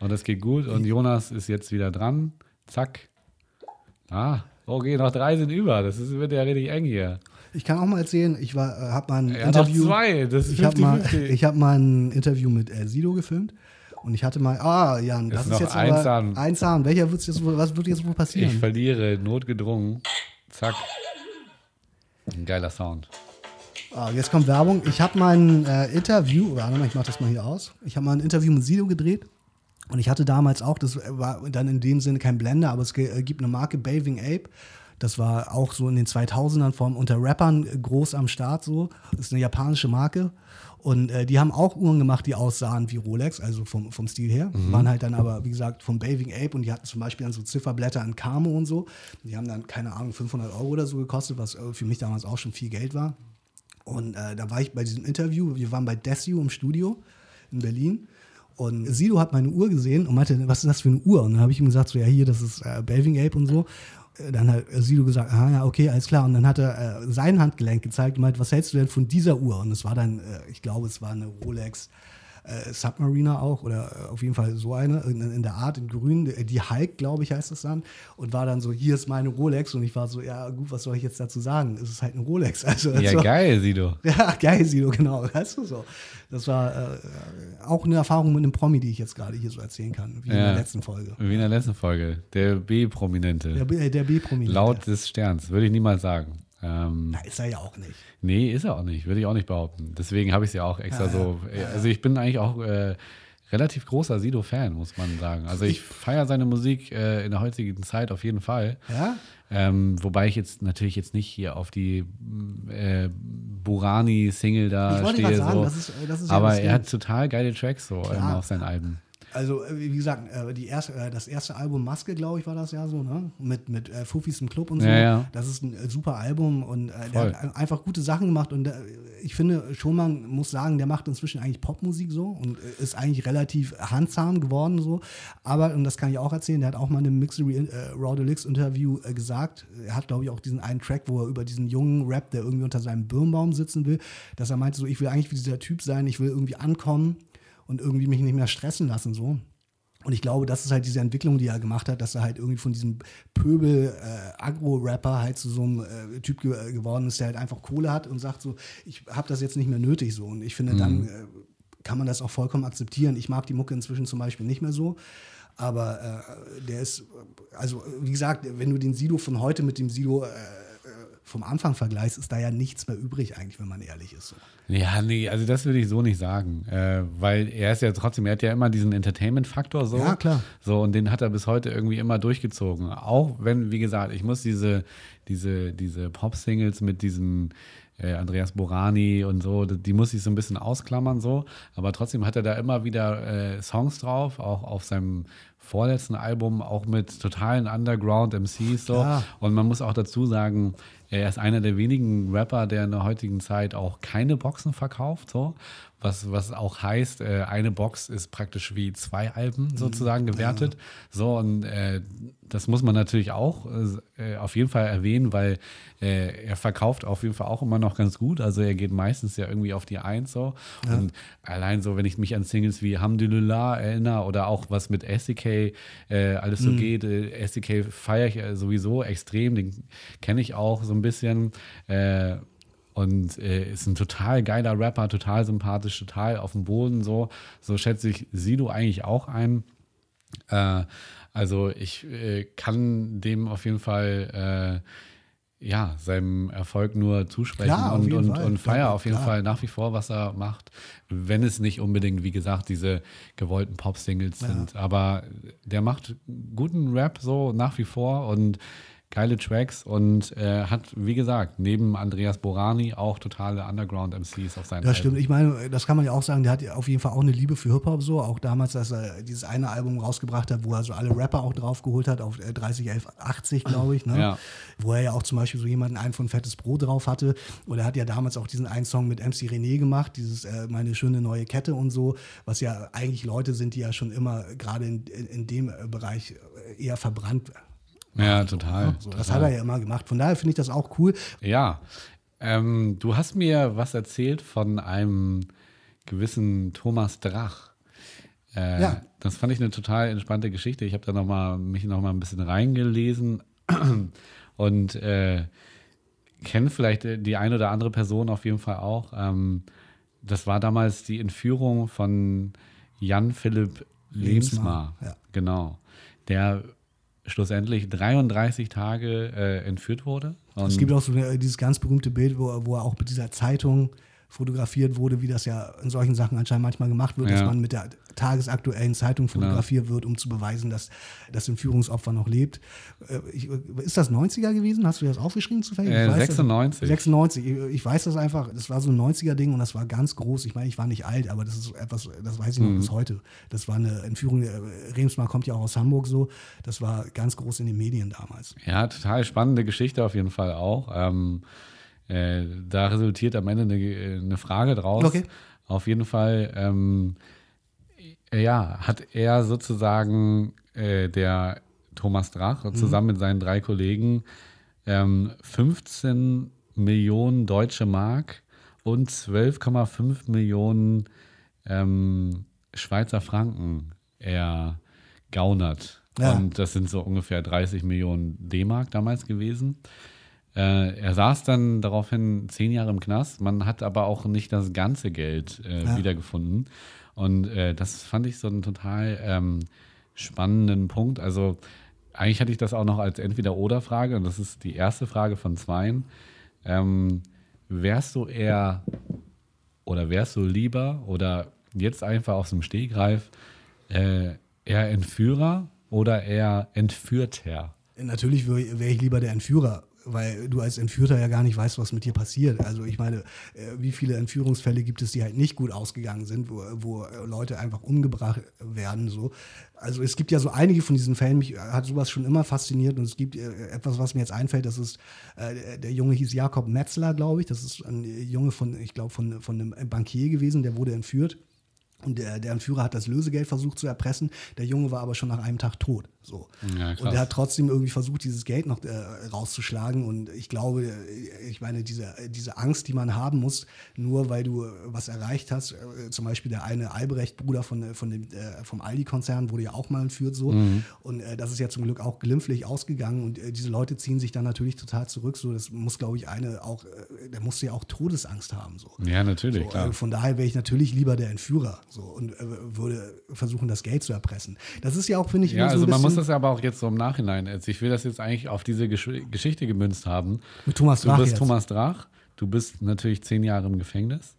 und das geht gut. Und Jonas ist jetzt wieder dran. Zack. Ah, okay, noch drei sind über. Das ist, wird ja richtig eng hier. Ich kann auch mal erzählen, ich war, äh, habe mal ein Er hat noch Interview. zwei. Das ist Ich habe mal, 50-50. ich hab mal ein Interview mit äh, Sido gefilmt und ich hatte mal, ah, Jan, das Ist ist, jetzt ein aber Zahn. ein Zahn. Welcher wird's jetzt wohl, was wird jetzt wohl Ich passieren? verliere, notgedrungen. Zack. Ein geiler Sound. Ah, jetzt kommt Werbung. Ich habe mal ein äh, Interview, warte mal, ich mache das mal hier aus. Ich habe mal ein Interview mit Sido gedreht. Und ich hatte damals auch, das war dann in dem Sinne kein Blender, aber es äh, gibt eine Marke Bathing Ape. Das war auch so in den 2000ern vom, unter Rappern groß am Start so. Das ist eine japanische Marke. Und äh, die haben auch Uhren gemacht, die aussahen wie Rolex, also vom, vom Stil her. Waren halt dann aber, wie gesagt, vom Bathing Ape und die hatten zum Beispiel dann so Zifferblätter in Camo und so. Die haben dann, keine Ahnung, 500 Euro oder so gekostet, was äh, für mich damals auch schon viel Geld war. Und äh, da war ich bei diesem Interview, wir waren bei Desio im Studio in Berlin. Und Sido hat meine Uhr gesehen und meinte, was ist das für eine Uhr? Und dann habe ich ihm gesagt, so, ja, hier, das ist äh, Bathing Ape und so. Dann hat Sido gesagt, ah ja, okay, alles klar. Und dann hat er äh, sein Handgelenk gezeigt und meinte, was hältst du denn von dieser Uhr? Und es war dann, äh, ich glaube, es war eine Rolex äh, Submariner auch oder äh, auf jeden Fall so eine in, in der Art in grün, äh, die Hulk, glaube ich, heißt es dann und war dann so, hier ist meine Rolex und ich war so, ja gut, was soll ich jetzt dazu sagen? Es ist halt eine Rolex. Also, Ja, also, geil, Sido. ja, geil, Sido, genau. Weißt du so. Das war äh, auch eine Erfahrung mit einem Promi, die ich jetzt gerade hier so erzählen kann, wie in Ja. der letzten Folge. Wie in der letzten Folge. Der B-Prominente. Der, äh, der B-Prominente. Laut des Sterns. Würde ich niemals sagen. Ähm, Na, ist er ja auch nicht. nee, ist er auch nicht. Würde ich auch nicht behaupten. Deswegen habe ich es ja auch extra so. Also ich bin eigentlich auch äh, relativ großer Sido-Fan, muss man sagen. Also ich feiere seine Musik äh, in der heutigen Zeit auf jeden Fall. Ja? Ähm, wobei ich jetzt natürlich jetzt nicht hier auf die äh, Burani-Single da Ich wollte stehe. sagen, so. das ist, äh, das ist ja Aber das er hat total geile Tracks so ähm, auf seinen Alben. Also, äh, wie gesagt, äh, die erste, äh, das erste Album Maske, glaube ich, war das ja so, ne? Mit, mit äh, Fufis im Club und so. Ja, ja. Das ist ein super Album und äh, der hat ein- einfach gute Sachen gemacht. Und äh, ich finde schon, man muss sagen, der macht inzwischen eigentlich Popmusik so und ist eigentlich relativ handsam geworden so. Aber, und das kann ich auch erzählen, der hat auch mal in einem Mixery äh, Raw Deluxe Interview gesagt, er hat, glaube ich, auch diesen einen Track, wo er über diesen jungen Rap, der irgendwie unter seinem Birnbaum sitzen will, dass er meinte, so, ich will eigentlich wie dieser Typ sein, ich will irgendwie ankommen und irgendwie mich nicht mehr stressen lassen so. Und ich glaube, das ist halt diese Entwicklung, die er gemacht hat, dass er halt irgendwie von diesem Pöbel äh, halt zu so einem äh, Typ ge äh, geworden ist, der halt einfach Kohle hat und sagt so, ich habe das jetzt nicht mehr nötig so. Und ich finde, dann äh, kann man das auch vollkommen akzeptieren. Ich mag die Mucke inzwischen zum Beispiel nicht mehr so. Aber äh, der ist, also wie gesagt, wenn du den Sido von heute mit dem Sido äh, vom Anfang vergleichst, ist da ja nichts mehr übrig eigentlich, wenn man ehrlich ist. So. Ja, nee, also das würde ich so nicht sagen. Äh, weil er ist ja trotzdem, er hat ja immer diesen Entertainment-Faktor so. Ja, klar. So, und den hat er bis heute irgendwie immer durchgezogen. Auch wenn, wie gesagt, ich muss diese, diese, diese Pop-Singles mit diesen äh, Andreas Borani und so, die, muss ich so ein bisschen ausklammern so. Aber trotzdem hat er da immer wieder äh, Songs drauf, auch auf seinem vorletzten Album, auch mit totalen Underground-MCs so. Klar. Und man muss auch dazu sagen, Er ist einer der wenigen Rapper, der in der heutigen Zeit auch keine Boxen verkauft, so. Was, was auch heißt, äh, eine Box ist praktisch wie zwei Alben sozusagen gewertet. So, und äh, das muss man natürlich auch äh, auf jeden Fall erwähnen, weil äh, er verkauft auf jeden Fall auch immer noch ganz gut. Also er geht meistens ja irgendwie auf die Eins so. Und allein so, wenn ich mich an Singles wie Hamdulillah erinnere oder auch was mit SDK äh, alles so geht, äh, SDK feiere ich äh, sowieso extrem, den kenne ich auch so ein bisschen. Und äh, ist ein total geiler Rapper, total sympathisch, total auf dem Boden so. So schätze ich Sido eigentlich auch ein. Äh, also ich äh, kann dem auf jeden Fall äh, ja, seinem Erfolg nur zusprechen Klar, und, und, Fall. und feier auf jeden klar. Fall nach wie vor, was er macht. Wenn es nicht unbedingt, wie gesagt, diese gewollten Pop-Singles sind. Aber der macht guten Rap so nach wie vor und geile Tracks und äh, hat, wie gesagt, neben Andreas Borani auch totale Underground-MCs auf seinen Das stimmt. Ich meine, das kann man ja auch sagen, der hat ja auf jeden Fall auch eine Liebe für Hip-Hop so. Auch damals, als er dieses eine Album rausgebracht hat, wo er so alle Rapper auch draufgeholt hat, auf äh, 30, 11, 80, glaube ich. Ne? Ja. Wo er ja auch zum Beispiel so jemanden einen von Fettes Brot drauf hatte. Und er hat ja damals auch diesen einen Song mit MC René gemacht, dieses äh, Meine schöne neue Kette und so, was ja eigentlich Leute sind, die ja schon immer gerade in, in, in dem Bereich äh, eher verbrannt. Ja, total. So, das total. hat er ja immer gemacht. Von daher finde ich das auch cool. Ja, ähm, du hast mir was erzählt von einem gewissen Thomas Drach. Äh, Ja. Das fand ich eine total entspannte Geschichte. Ich habe da noch mal, mich noch mal ein bisschen reingelesen und äh, kenne vielleicht die eine oder andere Person auf jeden Fall auch. Ähm, das war damals die Entführung von Jan Philipp. Lehmsmar, ja. Genau. Der schlussendlich 33 Tage äh, entführt wurde. Und Es gibt auch so eine, dieses ganz berühmte Bild, wo, wo er auch mit dieser Zeitung fotografiert wurde, wie das ja in solchen Sachen anscheinend manchmal gemacht wird, dass Ja. man mit der tagesaktuellen Zeitung fotografiert wird, um zu beweisen, dass das Entführungsopfer noch lebt. Äh, Ich, ist das 90er gewesen? Hast du das aufgeschrieben zufällig? Äh, Ich weiß das- 96. 96. Ich, ich weiß das einfach. Das war so ein 90er-Ding und das war ganz groß. Ich meine, ich war nicht alt, aber das ist etwas, das weiß ich noch Mhm. bis heute. Das war eine Entführung. äh, Remsmar kommt ja auch aus Hamburg so. Das war ganz groß in den Medien damals. Ja, total spannende Geschichte auf jeden Fall auch. Ähm, äh, da resultiert am Ende eine, eine Frage draus. Okay. Auf jeden Fall, ähm, ja, hat er sozusagen äh, der Thomas Drach Mhm. zusammen mit seinen drei Kollegen ähm, 15 Millionen deutsche Mark und 12,5 Millionen ähm, Schweizer Franken ergaunert. Ja. Und das sind so ungefähr 30 Millionen D-Mark damals gewesen. Äh, er saß dann daraufhin zehn Jahre im Knast. Man hat aber auch nicht das ganze Geld äh, Ja. wiedergefunden. Und äh, das fand ich so einen total ähm, spannenden Punkt. Also eigentlich hatte ich das auch noch als Entweder-Oder-Frage und das ist die erste Frage von zweien. Ähm, wärst du eher oder wärst du lieber oder jetzt einfach aus dem Stegreif äh, eher Entführer oder eher Entführter? Natürlich wäre wär ich lieber der Entführer, weil du als Entführter ja gar nicht weißt, was mit dir passiert. Also ich meine, äh, wie viele Entführungsfälle gibt es, die halt nicht gut ausgegangen sind, wo, wo Leute einfach umgebracht werden. So. Also es gibt ja so einige von diesen Fällen, mich hat sowas schon immer fasziniert und es gibt äh, etwas, was mir jetzt einfällt, das ist, äh, der- der Junge hieß Jakob Metzler, glaube ich. Das ist ein Junge von, ich glaube, von, von einem Bankier gewesen, der wurde entführt. Und der, der Entführer hat das Lösegeld versucht zu erpressen. Der Junge war aber schon nach einem Tag tot. So. Ja, und er hat trotzdem irgendwie versucht, dieses Geld noch äh, rauszuschlagen. Und ich glaube, äh, ich meine, diese, diese Angst, die man haben muss, nur weil du äh, was erreicht hast, äh, zum Beispiel der eine Albrecht-Bruder von, äh, von dem, äh, vom Aldi-Konzern wurde ja auch mal entführt so. Mhm. Und äh, das ist ja zum Glück auch glimpflich ausgegangen. Und äh, diese Leute ziehen sich dann natürlich total zurück. So, das muss, glaube ich, eine auch, äh, der musste ja auch Todesangst haben. So. Ja, natürlich, So, klar. äh, von daher wäre ich natürlich lieber der Entführer so, und äh, würde versuchen, das Geld zu erpressen. Das ist ja auch, finde ich, Ja, so also ein man muss das aber auch jetzt so im Nachhinein. Also ich will das jetzt eigentlich auf diese Gesch Geschichte gemünzt haben. mit Thomas Du Drach bist jetzt. Thomas Drach, du bist natürlich zehn Jahre im Gefängnis.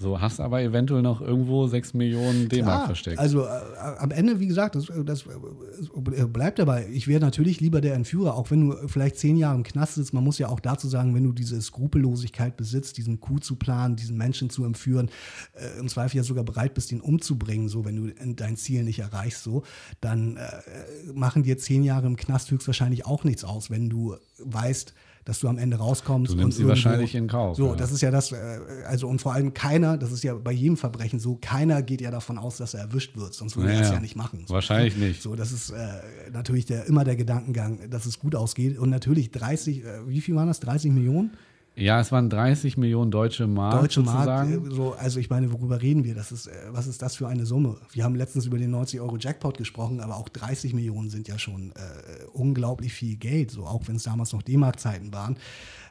So, hast aber eventuell noch irgendwo sechs Millionen D-Mark versteckt. Also äh, am Ende, wie gesagt, das, das äh, bleibt dabei. Ich wäre natürlich lieber der Entführer, auch wenn du vielleicht zehn Jahre im Knast sitzt. Man muss ja auch dazu sagen, wenn du diese Skrupellosigkeit besitzt, diesen Coup zu planen, diesen Menschen zu entführen, äh, im Zweifel ja sogar bereit bist, ihn umzubringen, so wenn du dein Ziel nicht erreichst, so, dann äh, machen dir zehn Jahre im Knast höchstwahrscheinlich auch nichts aus, wenn du weißt, dass du am Ende rauskommst. Du nimmst sie wahrscheinlich in Kauf. So, ja. das ist ja das, äh, also und vor allem keiner, das ist ja bei jedem Verbrechen so, keiner geht ja davon aus, dass er erwischt wird, sonst würde Ja, er es ja. ja nicht machen. So, Wahrscheinlich nicht. So, das ist äh, natürlich der, immer der Gedankengang, dass es gut ausgeht. Und natürlich 30, äh, wie viel waren das? 30 Millionen? Ja, es waren 30 Millionen deutsche Mark Deutsche Mark, äh, so, also ich meine, worüber reden wir? Das ist, äh, was ist das für eine Summe? Wir haben letztens über den 90 Euro Jackpot gesprochen, aber auch 30 Millionen sind ja schon äh, unglaublich viel Geld, so auch wenn es damals noch D-Mark-Zeiten waren.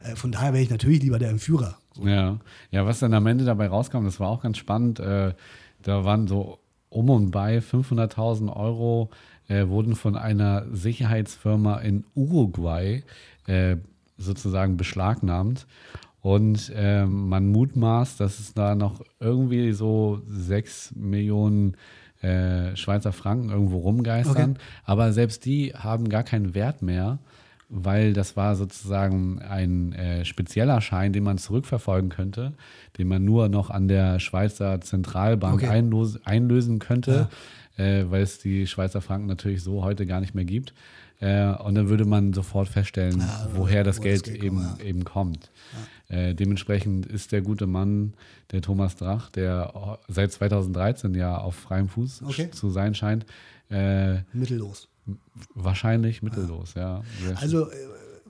Äh, von daher wäre ich natürlich lieber der Entführer. So. Ja. ja, was dann am Ende dabei rauskam, das war auch ganz spannend. Äh, da waren so um und bei 500.000 Euro äh, wurden von einer Sicherheitsfirma in Uruguay sozusagen beschlagnahmt. Und äh, man mutmaßt, dass es da noch irgendwie so 6 Millionen äh, Schweizer Franken irgendwo rumgeistern. Okay. Aber selbst die haben gar keinen Wert mehr, weil das war sozusagen ein äh, spezieller Schein, den man zurückverfolgen könnte, den man nur noch an der Schweizer Zentralbank Okay. einlös einlösen könnte, äh, weil es die Schweizer Franken natürlich so heute gar nicht mehr gibt. Äh, und dann würde man sofort feststellen, Ah, woher das wo Geld, das Geld eben, kommt, ja. eben kommt. Äh, dementsprechend ist der gute Mann, der Thomas Drach, der seit 2013 ja auf freiem Fuß Okay. zu sein scheint, äh, Mittellos. wahrscheinlich mittellos, ja. Also, äh,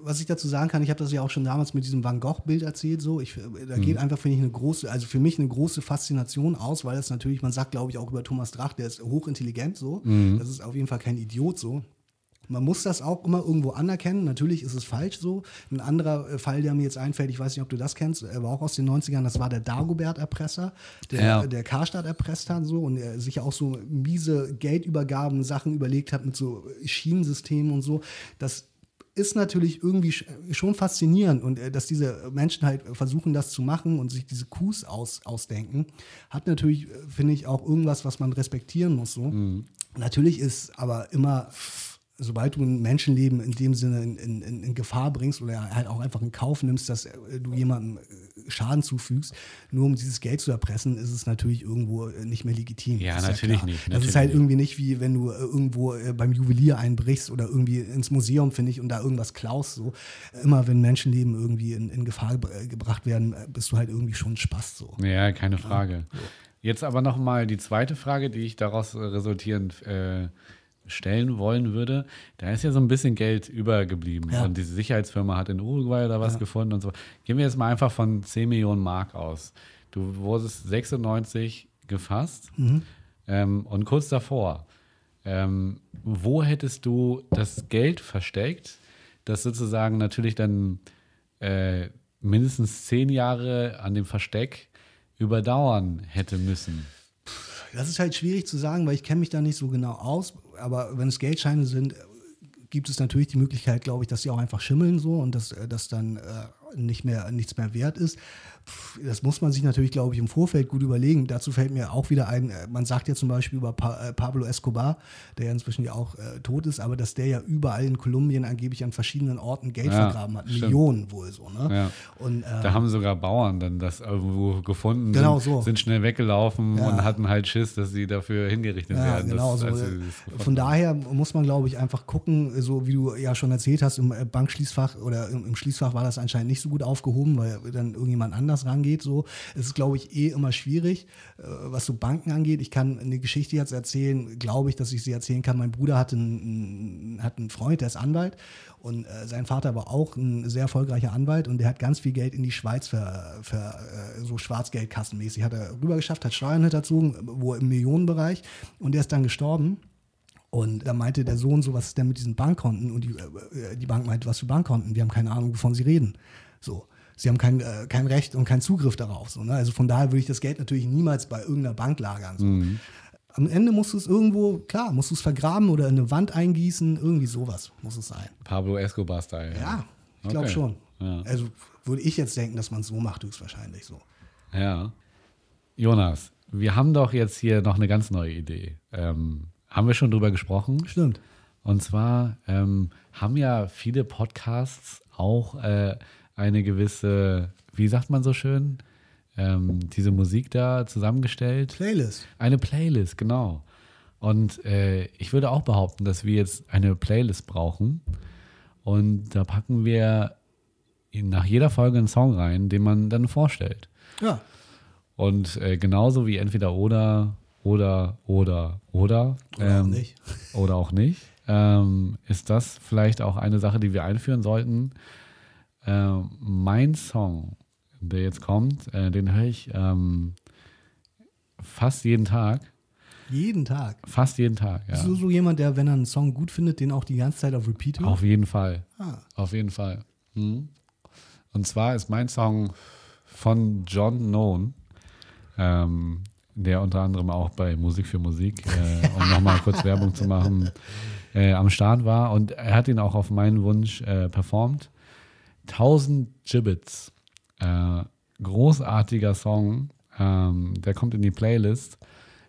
was ich dazu sagen kann, ich habe das ja auch schon damals mit diesem Van Gogh-Bild erzählt. So, ich, äh, da geht einfach, finde ich, eine große, also für mich eine große Faszination aus, weil das natürlich, man sagt, glaube ich, auch über Thomas Drach, der ist hochintelligent so. Das ist auf jeden Fall kein Idiot so. Man muss das auch immer irgendwo anerkennen. Natürlich ist es falsch so. Ein anderer äh, Fall, der mir jetzt einfällt, ich weiß nicht, ob du das kennst, war auch aus den 90ern, das war der Dagobert-Erpresser, der, Ja. der Karstadt erpresst hat so und er sich auch so miese Geldübergaben, Sachen überlegt hat mit so Schienensystemen und so. Das ist natürlich irgendwie sch- schon faszinierend und äh, dass diese Menschen halt versuchen, das zu machen und sich diese Coups aus, ausdenken, hat natürlich, äh, finde ich, auch irgendwas, was man respektieren muss. So. Natürlich ist aber immer, sobald du ein Menschenleben in dem Sinne in, in, in Gefahr bringst oder halt auch einfach in Kauf nimmst, dass äh, du jemandem äh, Schaden zufügst, nur um dieses Geld zu erpressen, ist es natürlich irgendwo äh, nicht mehr legitim. Ja, natürlich klar. nicht, Das natürlich ist halt irgendwie nicht wie wenn du irgendwo beim Juwelier einbrichst oder irgendwie ins Museum, finde ich, und da irgendwas klaust. So. Immer wenn Menschenleben irgendwie in, in Gefahr ge- gebracht werden, bist du halt irgendwie schon Spaß so. Ja, keine Frage. Jetzt aber noch mal die zweite Frage, die ich daraus resultierend äh, stellen wollen würde. Da ist ja so ein bisschen Geld übergeblieben Ja. und diese Sicherheitsfirma hat in Uruguay da was gefunden und so. Gehen wir jetzt mal einfach von 10 Millionen Mark aus. Du wurdest 96 gefasst ähm, und kurz davor, ähm, wo hättest du das Geld versteckt, das sozusagen natürlich dann äh, mindestens zehn Jahre an dem Versteck überdauern hätte müssen? Das ist halt schwierig zu sagen, weil ich kenne mich da nicht so genau aus. Aber wenn es Geldscheine sind, gibt es natürlich die Möglichkeit, glaube ich, dass sie auch einfach schimmeln so und dass äh, das dann äh, nicht mehr nichts mehr wert ist. Das muss man sich natürlich, glaube ich, im Vorfeld gut überlegen. Dazu fällt mir auch wieder ein, äh, man sagt ja zum Beispiel über pa äh, Pablo Escobar, der ja inzwischen ja auch äh, tot ist, aber dass der ja überall in Kolumbien angeblich an verschiedenen Orten Geld Ja, vergraben hat. stimmt. Millionen wohl so. Ne? Ja. Und, äh, Da haben sogar Bauern dann das irgendwo gefunden, Genau sind, so. sind schnell weggelaufen Ja. und hatten halt Schiss, dass sie dafür hingerichtet werden. genau so. das gefunden Von daher muss man, glaube ich, einfach gucken, so wie du ja schon erzählt hast, im äh, Bankschließfach oder im, im Schließfach war das anscheinend nicht so gut aufgehoben, weil dann irgendjemand anders rangeht. So. Es ist, glaube ich, eh immer schwierig, äh, was so Banken angeht. Ich kann eine Geschichte jetzt erzählen, glaube ich, dass ich sie erzählen kann. Mein Bruder hat einen, hat einen Freund, der ist Anwalt und äh, sein Vater war auch ein sehr erfolgreicher Anwalt und der hat ganz viel Geld in die Schweiz für, für äh, so Schwarzgeldkassenmäßig hat er rüber geschafft, hat Steuern hinterzogen, wo im Millionenbereich und der ist dann gestorben. Und da meinte der Sohn so, was ist denn mit diesen Bankkonten? Und die, äh, die Bank meinte, was für Bankkonten? Wir haben keine Ahnung, wovon sie reden. So. Sie haben kein, äh, kein Recht und keinen Zugriff darauf. So, ne? Also von daher würde ich das Geld natürlich niemals bei irgendeiner Bank lagern. So. Am Ende musst du es irgendwo, klar, musst du es vergraben oder in eine Wand eingießen, irgendwie sowas muss es sein. Pablo Escobar-Style. Ja, ich glaube Okay. schon. Ja. Also würde ich jetzt denken, dass man es so macht, höchstwahrscheinlich so. Ja. Jonas, wir haben doch jetzt hier noch eine ganz neue Idee. Ähm, haben wir schon drüber gesprochen? Stimmt. Und zwar ähm, haben ja viele Podcasts auch äh, eine gewisse, wie sagt man so schön, ähm, diese Musik da zusammengestellt. Playlist. Eine Playlist, genau. Und äh, ich würde auch behaupten, dass wir jetzt eine Playlist brauchen. Und da packen wir nach jeder Folge einen Song rein, den man dann vorstellt. Ja. Und äh, genauso wie entweder oder, oder, oder, oder. Oder auch ähm, nicht. Oder auch nicht. Ähm, ist das vielleicht auch eine Sache, die wir einführen sollten? Ähm, mein Song, der jetzt kommt, äh, den höre ich ähm, fast jeden Tag. Jeden Tag. Fast jeden Tag, ja. Bist du so jemand, der, wenn er einen Song gut findet, den auch die ganze Zeit auf Repeat hört? Auf jeden Fall. Ah. Auf jeden Fall. Mhm. Und zwar ist mein Song von John Known, ähm, der unter anderem auch bei Musik für Musik, äh, um nochmal kurz Werbung zu machen, äh, am Start war. Und er hat ihn auch auf meinen Wunsch äh, performt. 1000 Gibbets. Äh, großartiger Song. Ähm, der kommt in die Playlist.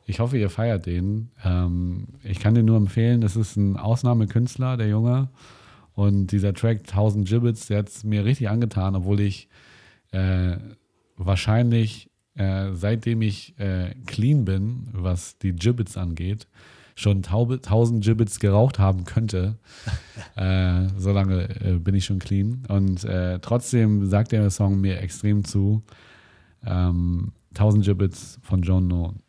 Ich hoffe, ihr feiert den. Ähm, ich kann den nur empfehlen. Das ist ein Ausnahmekünstler, der Junge. Und dieser Track 1000 Gibbets, der hat es mir richtig angetan, obwohl ich äh, wahrscheinlich äh, seitdem ich äh, clean bin, was die Gibbets angeht, schon taube, 1000 Gibbets geraucht haben könnte. äh, so lange äh, bin ich schon clean. Und äh, trotzdem sagt der Song mir extrem zu. Ähm, 1000 Gibbets von John Noon.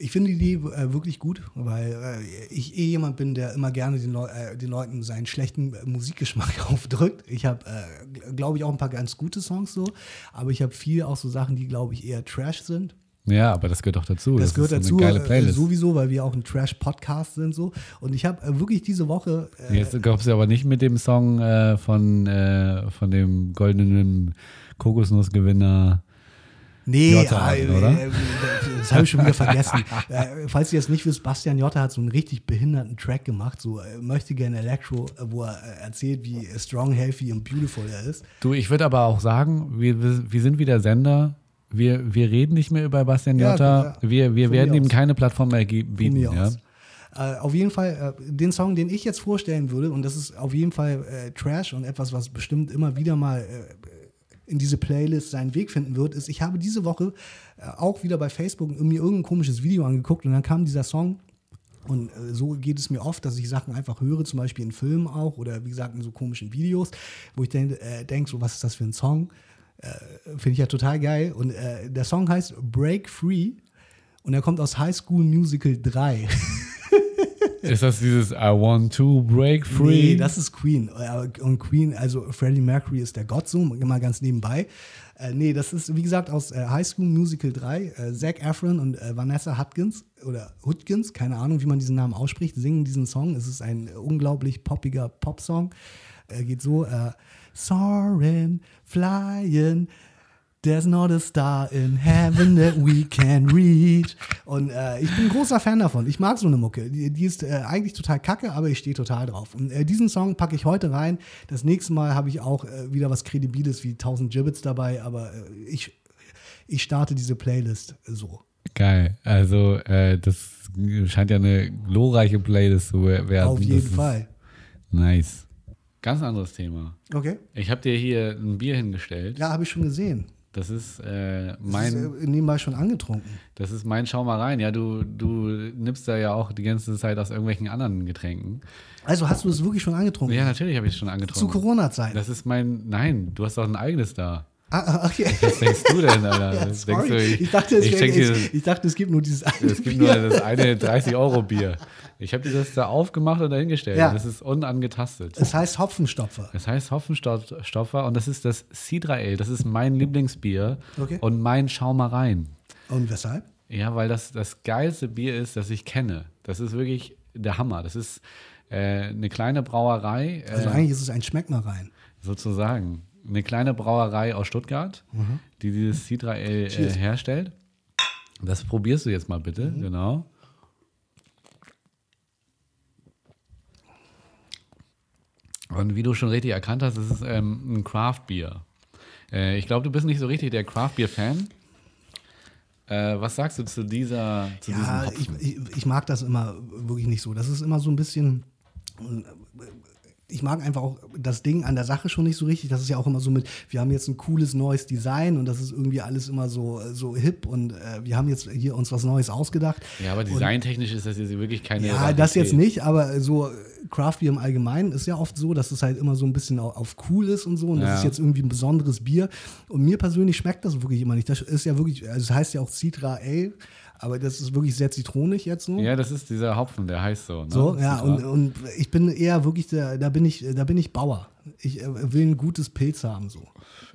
Ich finde die Idee äh, wirklich gut, weil äh, ich eh jemand bin, der immer gerne den, Leu äh, den Leuten seinen schlechten äh, Musikgeschmack aufdrückt. Ich habe, äh, glaube ich, auch ein paar ganz gute Songs so, aber ich habe viel auch so Sachen, die, glaube ich, eher Trash sind. Ja, aber das gehört doch dazu. Das, gehört ist dazu, Eine geile äh, Playlist. sowieso, weil wir auch ein Trash-Podcast sind so. Und ich habe äh, wirklich diese Woche äh, Jetzt kommst du aber nicht mit dem Song äh, von, äh, von dem goldenen Kokosnussgewinner. Nee, Jotta, äh, oder? äh, das habe ich schon wieder vergessen. äh, falls ihr das nicht wisst, Bastian Jotta hat so einen richtig behinderten Track gemacht, so äh, möchte gerne Electro, äh, wo er äh, erzählt, wie strong, healthy und beautiful er ist. Du, ich würde aber auch sagen, wir, wir sind wie der Sender. Wir, wir reden nicht mehr über Bastian Jotta. ja. wir wir Von werden ihm aus. keine Plattform mehr bieten. Ja? Äh, auf jeden Fall, äh, den Song, den ich jetzt vorstellen würde, und das ist auf jeden Fall äh, Trash und etwas, was bestimmt immer wieder mal äh, in diese Playlist seinen Weg finden wird, ist, ich habe diese Woche äh, auch wieder bei Facebook mir irgendein komisches Video angeguckt und dann kam dieser Song. Und äh, so geht es mir oft, dass ich Sachen einfach höre, zum Beispiel in Filmen auch oder wie gesagt in so komischen Videos, wo ich denke, denk so, was ist das für ein Song? Äh, Finde ich ja total geil. Und äh, der Song heißt Break Free und er kommt aus High School Musical 3. Ist das dieses I want to break free? Nee, das ist Queen. Äh, Und Queen, also Freddie Mercury ist der Gottsohn, immer ganz nebenbei. Äh, nee, das ist, wie gesagt, aus äh, High School Musical 3. Äh, Zac Efron und äh, Vanessa Hudgens oder Hudgens, keine Ahnung, wie man diesen Namen ausspricht, singen diesen Song. Es ist ein unglaublich poppiger Popsong. Er geht so, äh, Soaring, flying, There's not a star in heaven that we can reach. Und äh, ich bin ein großer Fan davon. Ich mag so eine Mucke. Die, die ist äh, eigentlich total kacke, aber ich stehe total drauf. Und äh, diesen Song packe ich heute rein. Das nächste Mal habe ich auch äh, wieder was Kredibiles wie 1000 Gibbets dabei, aber äh, ich, ich starte diese Playlist so. Geil. Also, äh, das scheint ja eine glorreiche Playlist zu werden. Auf jeden Fall. Nice. Ganz anderes Thema. Okay. Ich habe dir hier ein Bier hingestellt. Ja, habe ich schon gesehen. Das ist äh, Das mein. ist äh, nebenbei schon angetrunken. Das ist mein Schau mal rein. Ja, du, du nimmst da ja auch die ganze Zeit aus irgendwelchen anderen Getränken. Also hast du es wirklich schon angetrunken? Ja, natürlich habe ich es schon Zu angetrunken. Corona-Zeiten. Das ist mein. Nein, du hast doch ein eigenes da. Ah, ah, okay. Was denkst du denn, Alter? Ja, du, ich, dachte, es ich schenk dir, ich, ich dachte, es gibt nur dieses eine es gibt nur Bier. das eine 30-Euro-Bier. Ich habe dir das da aufgemacht und dahingestellt. Ja. Das ist unangetastet. Es heißt Hopfenstopfer. Das heißt Hopfenstoffer und das ist das Cidra Ale. Das ist mein Lieblingsbier Okay. und mein Schau mal rein. Und weshalb? Ja, weil das das geilste Bier ist, das ich kenne. Das ist wirklich der Hammer. Das ist äh, eine kleine Brauerei, äh, Also eigentlich ist es ein Schmeckmerein. sozusagen. Eine kleine Brauerei aus Stuttgart, die dieses Cidra Ale äh, herstellt. Das probierst du jetzt mal bitte, genau. Und wie du schon richtig erkannt hast, es ist ähm, ein Craft-Bier. Äh, ich glaube, du bist nicht so richtig der Craft-Bier-Fan. Äh, was sagst du zu dieser zu Ja, ich, ich, ich mag das immer wirklich nicht so. Das ist immer so ein bisschen. Ich mag einfach auch das Ding an der Sache schon nicht so richtig. Das ist ja auch immer so mit, wir haben jetzt ein cooles neues Design und das ist irgendwie alles immer so, so hip und äh, wir haben jetzt hier uns was Neues ausgedacht. Ja, aber designtechnisch ist das jetzt wirklich keine. Ja, Rarität. das jetzt nicht, aber so Craft Beer im Allgemeinen ist ja oft so, dass es halt immer so ein bisschen auf, auf cool ist und so und das Ja. ist jetzt irgendwie ein besonderes Bier. Und mir persönlich schmeckt das wirklich immer nicht. Das ist ja wirklich, also es heißt ja auch Citra Ale, aber das ist wirklich sehr zitronig jetzt so. Ja, das ist dieser Hopfen, der heißt so. Ne? So, ja, und, und ich bin eher wirklich, der, da bin ich, da bin ich Bauer. Ich äh, will ein gutes Pilz haben, so.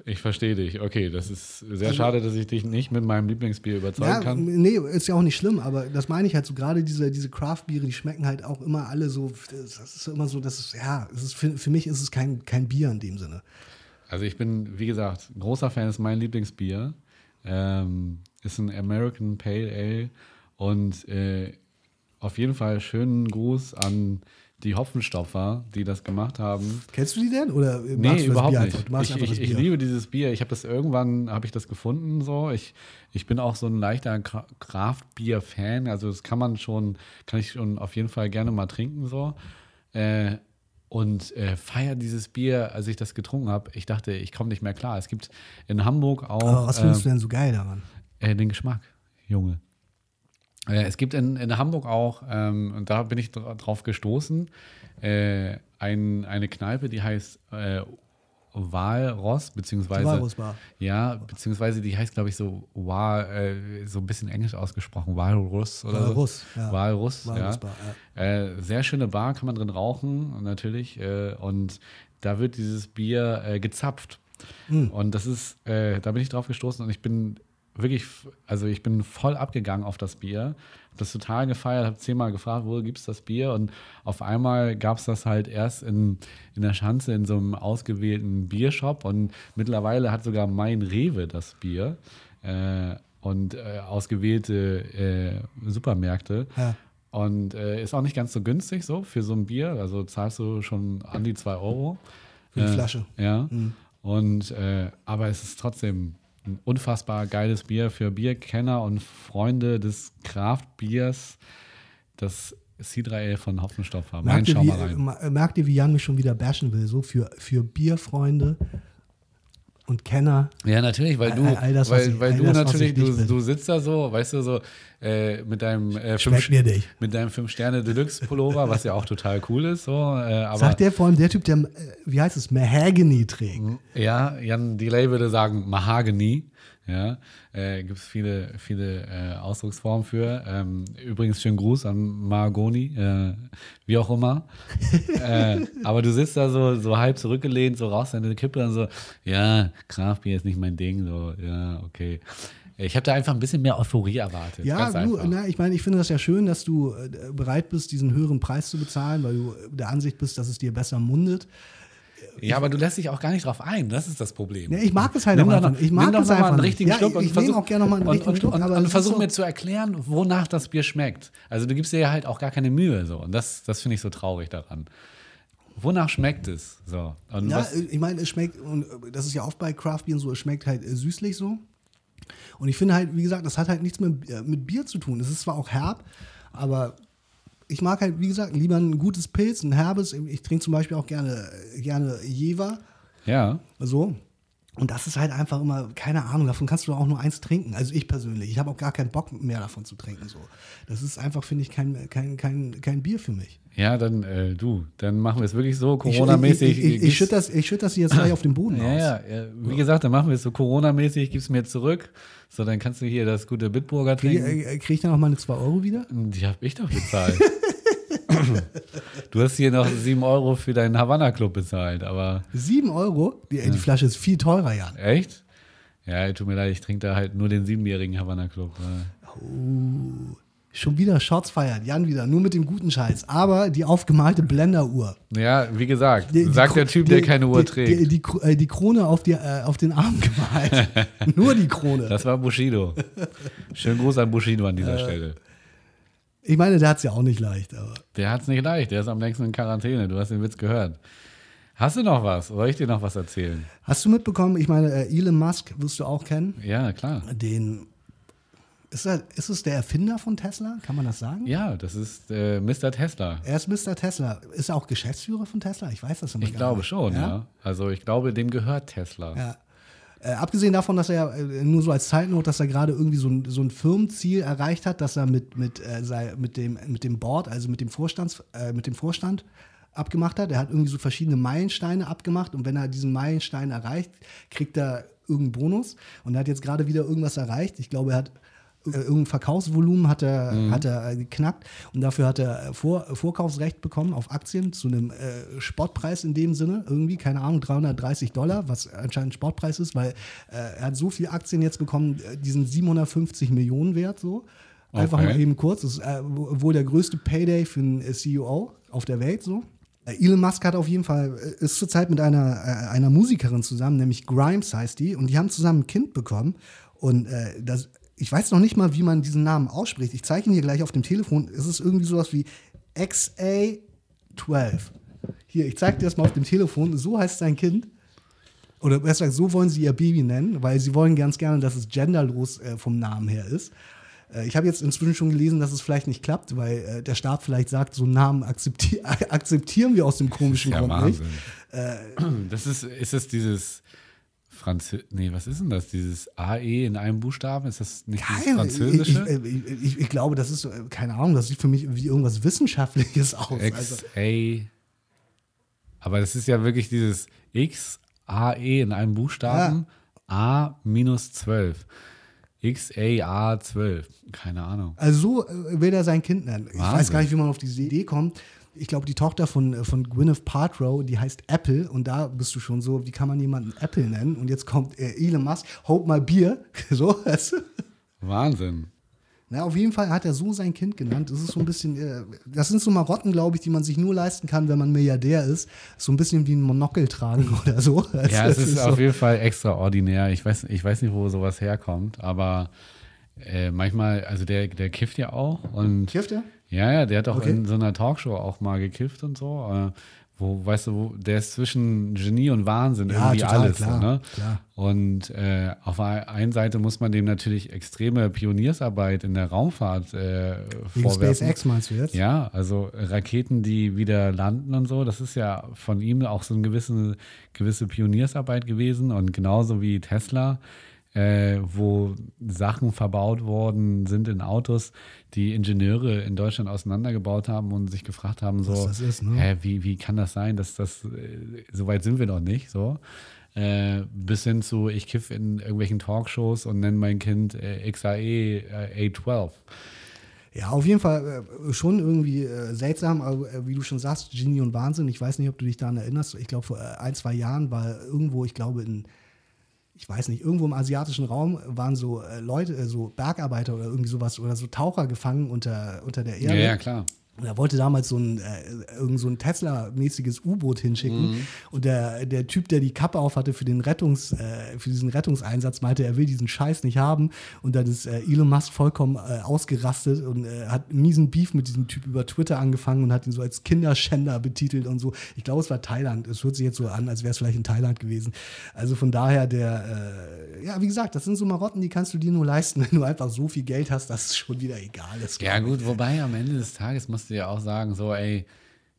Ich verstehe dich. Okay, das ist sehr schade, dass ich dich nicht mit meinem Lieblingsbier überzeugen Also Ja, kann. nee, ist ja auch nicht schlimm, aber das meine ich halt so, gerade diese, diese Craft-Biere, die schmecken halt auch immer alle so, das ist immer so, das ist, ja, es ist, für, für mich ist es kein, kein Bier in dem Sinne. Also ich bin, wie gesagt, großer Fan, ist mein Lieblingsbier. Ähm, ist ein American Pale Ale und äh, auf jeden Fall schönen Gruß an die Hopfenstoffer, die das gemacht haben. Kennst du die denn? Oder Nee, überhaupt nicht. Ich, ich, ich liebe dieses Bier. Ich habe das irgendwann, habe ich das gefunden so. Ich, ich bin auch so ein leichter Craft-Bier-Fan. Also das kann man schon, kann ich schon auf jeden Fall gerne mal trinken so. Äh, und äh, feier dieses Bier, als ich das getrunken habe. Ich dachte, ich komme nicht mehr klar. Es gibt in Hamburg auch aber was findest äh, du denn so geil daran? Äh, den Geschmack, Junge. Äh, es gibt in, in Hamburg auch, ähm, und da bin ich dra- drauf gestoßen, äh, ein, eine Kneipe, die heißt äh, Walross, beziehungsweise. Walrossbar. Ja, beziehungsweise die heißt, glaube ich, so Wal, äh, so ein bisschen englisch ausgesprochen, Walrus oder Walruss, so. ja. Walrus, Walrussbar, ja. Äh, sehr schöne Bar, kann man drin rauchen, natürlich. Äh, und da wird dieses Bier äh, gezapft. Hm. Und das ist, äh, da bin ich drauf gestoßen und ich bin wirklich, also ich bin voll abgegangen auf das Bier. Hab das total gefeiert, habe zehnmal gefragt, wo gibt es das Bier? Und auf einmal gab es das halt erst in, in der Schanze in so einem ausgewählten Biershop und mittlerweile hat sogar mein Rewe das Bier äh, und äh, ausgewählte äh, Supermärkte. Ja. Und äh, ist auch nicht ganz so günstig so für so ein Bier. Also zahlst du schon an die 2 Euro. Für die Äh, Flasche. Ja. Und äh, aber es ist trotzdem ein unfassbar geiles Bier für Bierkenner und Freunde des Kraftbiers. Das Cidra Ale von Hopfenstoffer. Mein Merkt ihr, wie, merkt ihr, wie Jan mich schon wieder bashen will? So für, für Bierfreunde und Kenner. Ja, natürlich, weil du, All- all das, weil, ich- weil du das, natürlich, du, du sitzt da so, weißt du, so äh, mit deinem äh, nicht. mit deinem 5-Sterne-Deluxe-Pullover, was ja auch total cool ist, so, äh, Sagt der vor allem der Typ, der, äh, wie heißt es, Mahagany trägt. Ja, Jan Delay würde sagen Mahagany. Ja, äh, gibt es viele, viele äh, Ausdrucksformen für. Ähm, übrigens schönen Gruß an Mahagoni, äh, wie auch immer. äh, aber du sitzt da so, so halb zurückgelehnt, so raus deine Kippe und so, ja, Kraftbier ist nicht mein Ding, so, ja, okay. Ich habe da einfach ein bisschen mehr Euphorie erwartet. Ja, du, na, ich meine, ich finde das ja schön, dass du äh, bereit bist, diesen höheren Preis zu bezahlen, weil du der Ansicht bist, dass es dir besser mundet. Ja, aber du lässt dich auch gar nicht drauf ein, das ist das Problem. Ja, ich mag es halt Nimm einfach. noch- Ich mag nimm doch es noch mal einfach einen richtigen Ja, Schluck ich- und ich nehme versuch, auch gerne noch mal einen und, richtigen und, Schluck, Und, und ist versuch so- mir zu erklären, wonach das Bier schmeckt. Also du gibst dir ja halt auch gar keine Mühe so. Und das, das finde ich so traurig daran. Wonach schmeckt es? So. Und Ja, was, äh, ich meine, es schmeckt, und äh, das ist ja oft bei Craftbieren so, es schmeckt halt äh, süßlich so. Und ich finde halt, wie gesagt, das hat halt nichts mit, mit Bier zu tun. Es ist zwar auch herb, aber ich mag halt, wie gesagt, lieber ein gutes Pilz, ein herbes. Ich trinke zum Beispiel auch gerne, gerne Jever. ja. So. Und das ist halt einfach immer, keine Ahnung, davon kannst du auch nur eins trinken. Also ich persönlich. Ich habe auch gar keinen Bock mehr davon zu trinken. So. Das ist einfach, finde ich, kein, kein, kein, kein Bier für mich. Ja, dann äh, du, dann machen wir es wirklich so Corona-mäßig. Ich, ich, ich, ich schütte das, ich schütt das jetzt gleich auf den Boden ja, aus. ja, ja, wie gesagt, dann machen wir es so Corona-mäßig, gib's mir zurück. So, dann kannst du hier das gute Bitburger Kriege trinken. äh, krieg ich dann auch meine 2 Euro wieder? Die habe ich doch bezahlt. du hast hier noch 7 Euro für deinen Havanna-Club bezahlt, aber 7 Euro? Die, die Flasche ist viel teurer, Jan. echt? Ja, tut mir leid, ich trinke da halt nur den siebenjährigen Havanna-Club. Schon wieder Shots feiern. Jan wieder, nur mit dem guten Scheiß. Aber die aufgemalte Blenderuhr. Ja, wie gesagt, Die- die sagt der Typ, der keine Uhr trägt. Die, äh, die Krone auf, die, äh, auf den Arm gemalt. nur die Krone. das war Bushido. Schönen Gruß an Bushido an Äh. dieser Stelle. Ich meine, der hat es ja auch nicht leicht. Aber Der hat es nicht leicht, der ist am längsten in Quarantäne. Du hast den Witz gehört. Hast du noch was? Soll ich dir noch was erzählen? Hast du mitbekommen, ich meine, äh, Elon Musk wirst du auch kennen, Ja, klar. den Ist, er, ist es der Erfinder von Tesla? Kann man das sagen? Ja, das ist äh, Mr. Tesla. Er ist Mr. Tesla. Ist er auch Geschäftsführer von Tesla? Ich weiß das immer Ich gar glaube nicht. schon, ja? Also ich glaube, dem gehört Tesla. Ja. Äh, abgesehen davon, dass er äh, nur so als Zeitnot, dass er gerade irgendwie so ein, so ein Firmenziel erreicht hat, dass er mit, mit, äh, sei, mit, dem, mit dem Board, also mit dem, Vorstands, äh, mit dem Vorstand abgemacht hat. Er hat irgendwie so verschiedene Meilensteine abgemacht und wenn er diesen Meilenstein erreicht, kriegt er irgendeinen Bonus und er hat jetzt gerade wieder irgendwas erreicht. Ich glaube, er hat irgendein Verkaufsvolumen hat er, hat er äh, geknackt und dafür hat er äh, Vor, Vorkaufsrecht bekommen auf Aktien zu einem äh, Sportpreis in dem Sinne, irgendwie, keine Ahnung, 330 Dollar, was anscheinend Sportpreis ist, weil äh, er hat so viele Aktien jetzt bekommen, äh, die sind 750 Millionen wert, so. Einfach Okay. mal eben kurz. Das ist äh, wohl der größte Payday für einen äh, CEO auf der Welt, so. Äh, Elon Musk hat auf jeden Fall, äh, ist zurzeit mit einer, äh, einer Musikerin zusammen, nämlich Grimes heißt die, und die haben zusammen ein Kind bekommen. Und äh, das, ich weiß noch nicht mal, wie man diesen Namen ausspricht. Ich zeige ihn hier gleich auf dem Telefon. Es ist irgendwie sowas wie XA12. Hier, ich zeige dir das mal auf dem Telefon. So heißt sein Kind. Oder besser gesagt, so wollen sie ihr Baby nennen, weil sie wollen ganz gerne, dass es genderlos äh, vom Namen her ist. Äh, ich habe jetzt inzwischen schon gelesen, dass es vielleicht nicht klappt, weil äh, der Staat vielleicht sagt, so einen Namen akzepti akzeptieren wir aus dem komischen Ja, Grund Wahnsinn. nicht. Das ist, ist es dieses Franzö nee, was ist denn das? Dieses AE in einem Buchstaben? Ist das nicht dieses Geil. Französische? Ich, ich, ich, ich, glaube, das ist, äh, keine Ahnung, das sieht für mich wie irgendwas Wissenschaftliches aus. Also, XA. Aber das ist ja wirklich dieses XAE in einem Buchstaben. A minus 12. XAA 12. Keine Ahnung. also so äh, will er sein Kind nennen. Ich weiß Wahnsinn. gar nicht, wie man auf diese Idee kommt. Ich glaube, die Tochter von, äh, von Gwyneth Paltrow, die heißt Apple und da bist du schon so, wie kann man jemanden Apple nennen? Und jetzt kommt äh, Elon Musk, hold my beer. So, weißt du? Wahnsinn. Na, auf jeden Fall hat er so sein Kind genannt. Das ist so ein bisschen, äh, das sind so Marotten, glaube ich, die man sich nur leisten kann, wenn man Milliardär ist. So ein bisschen wie ein Monokel tragen oder so. Also, Ja, es das ist so. auf jeden Fall extraordinär. Ich weiß, ich weiß nicht, wo sowas herkommt, aber äh, manchmal, also der, der kifft ja auch und Kifft er? Ja, ja, der hat auch Okay. in so einer Talkshow auch mal gekifft und so. Äh, wo, weißt du, wo, der ist zwischen Genie und Wahnsinn Ja, irgendwie total, alles. klar, ne? klar. Und äh, auf der einen Seite muss man dem natürlich extreme Pioniersarbeit in der Raumfahrt äh, Wegen vorwerfen. SpaceX meinst du jetzt? Ja, also Raketen, die wieder landen und so, das ist ja von ihm auch so eine gewisse, gewisse Pioniersarbeit gewesen. Und genauso wie Tesla, äh, wo Sachen verbaut worden sind in Autos, die Ingenieure in Deutschland auseinandergebaut haben und sich gefragt haben, so, ist, ne? hä, wie, wie kann das sein, dass das, äh, so weit sind wir noch nicht, so. Äh, bis hin zu, ich kiff in irgendwelchen Talkshows und nenne mein Kind äh, XAE äh, A12. Ja, auf jeden Fall äh, schon irgendwie äh, seltsam, aber wie du schon sagst, Genie und Wahnsinn. Ich weiß nicht, ob du dich daran erinnerst. Ich glaube, vor ein, zwei Jahren war irgendwo, ich glaube, in, ich weiß nicht, irgendwo im asiatischen Raum waren so äh, Leute, äh, so Bergarbeiter oder irgendwie sowas oder so Taucher gefangen unter, unter der Erde. Ja, ja, klar. Und er wollte damals so ein, äh, irgend so ein Tesla-mäßiges U-Boot hinschicken. Mhm. Und der, der Typ, der die Kappe auf hatte für, den Rettungs, äh, für diesen Rettungseinsatz, meinte, er will diesen Scheiß nicht haben. Und dann ist äh, Elon Musk vollkommen äh, ausgerastet und äh, hat einen miesen Beef mit diesem Typ über Twitter angefangen und hat ihn so als Kinderschänder betitelt und so. Ich glaube, es war Thailand. Es hört sich jetzt so an, als wäre es vielleicht in Thailand gewesen. Also von daher, der, äh, ja, wie gesagt, das sind so Marotten, die kannst du dir nur leisten, wenn du einfach so viel Geld hast, dass es schon wieder egal ist. Ja, gut, wobei am Ende des Tages musst du ja auch sagen, so, ey,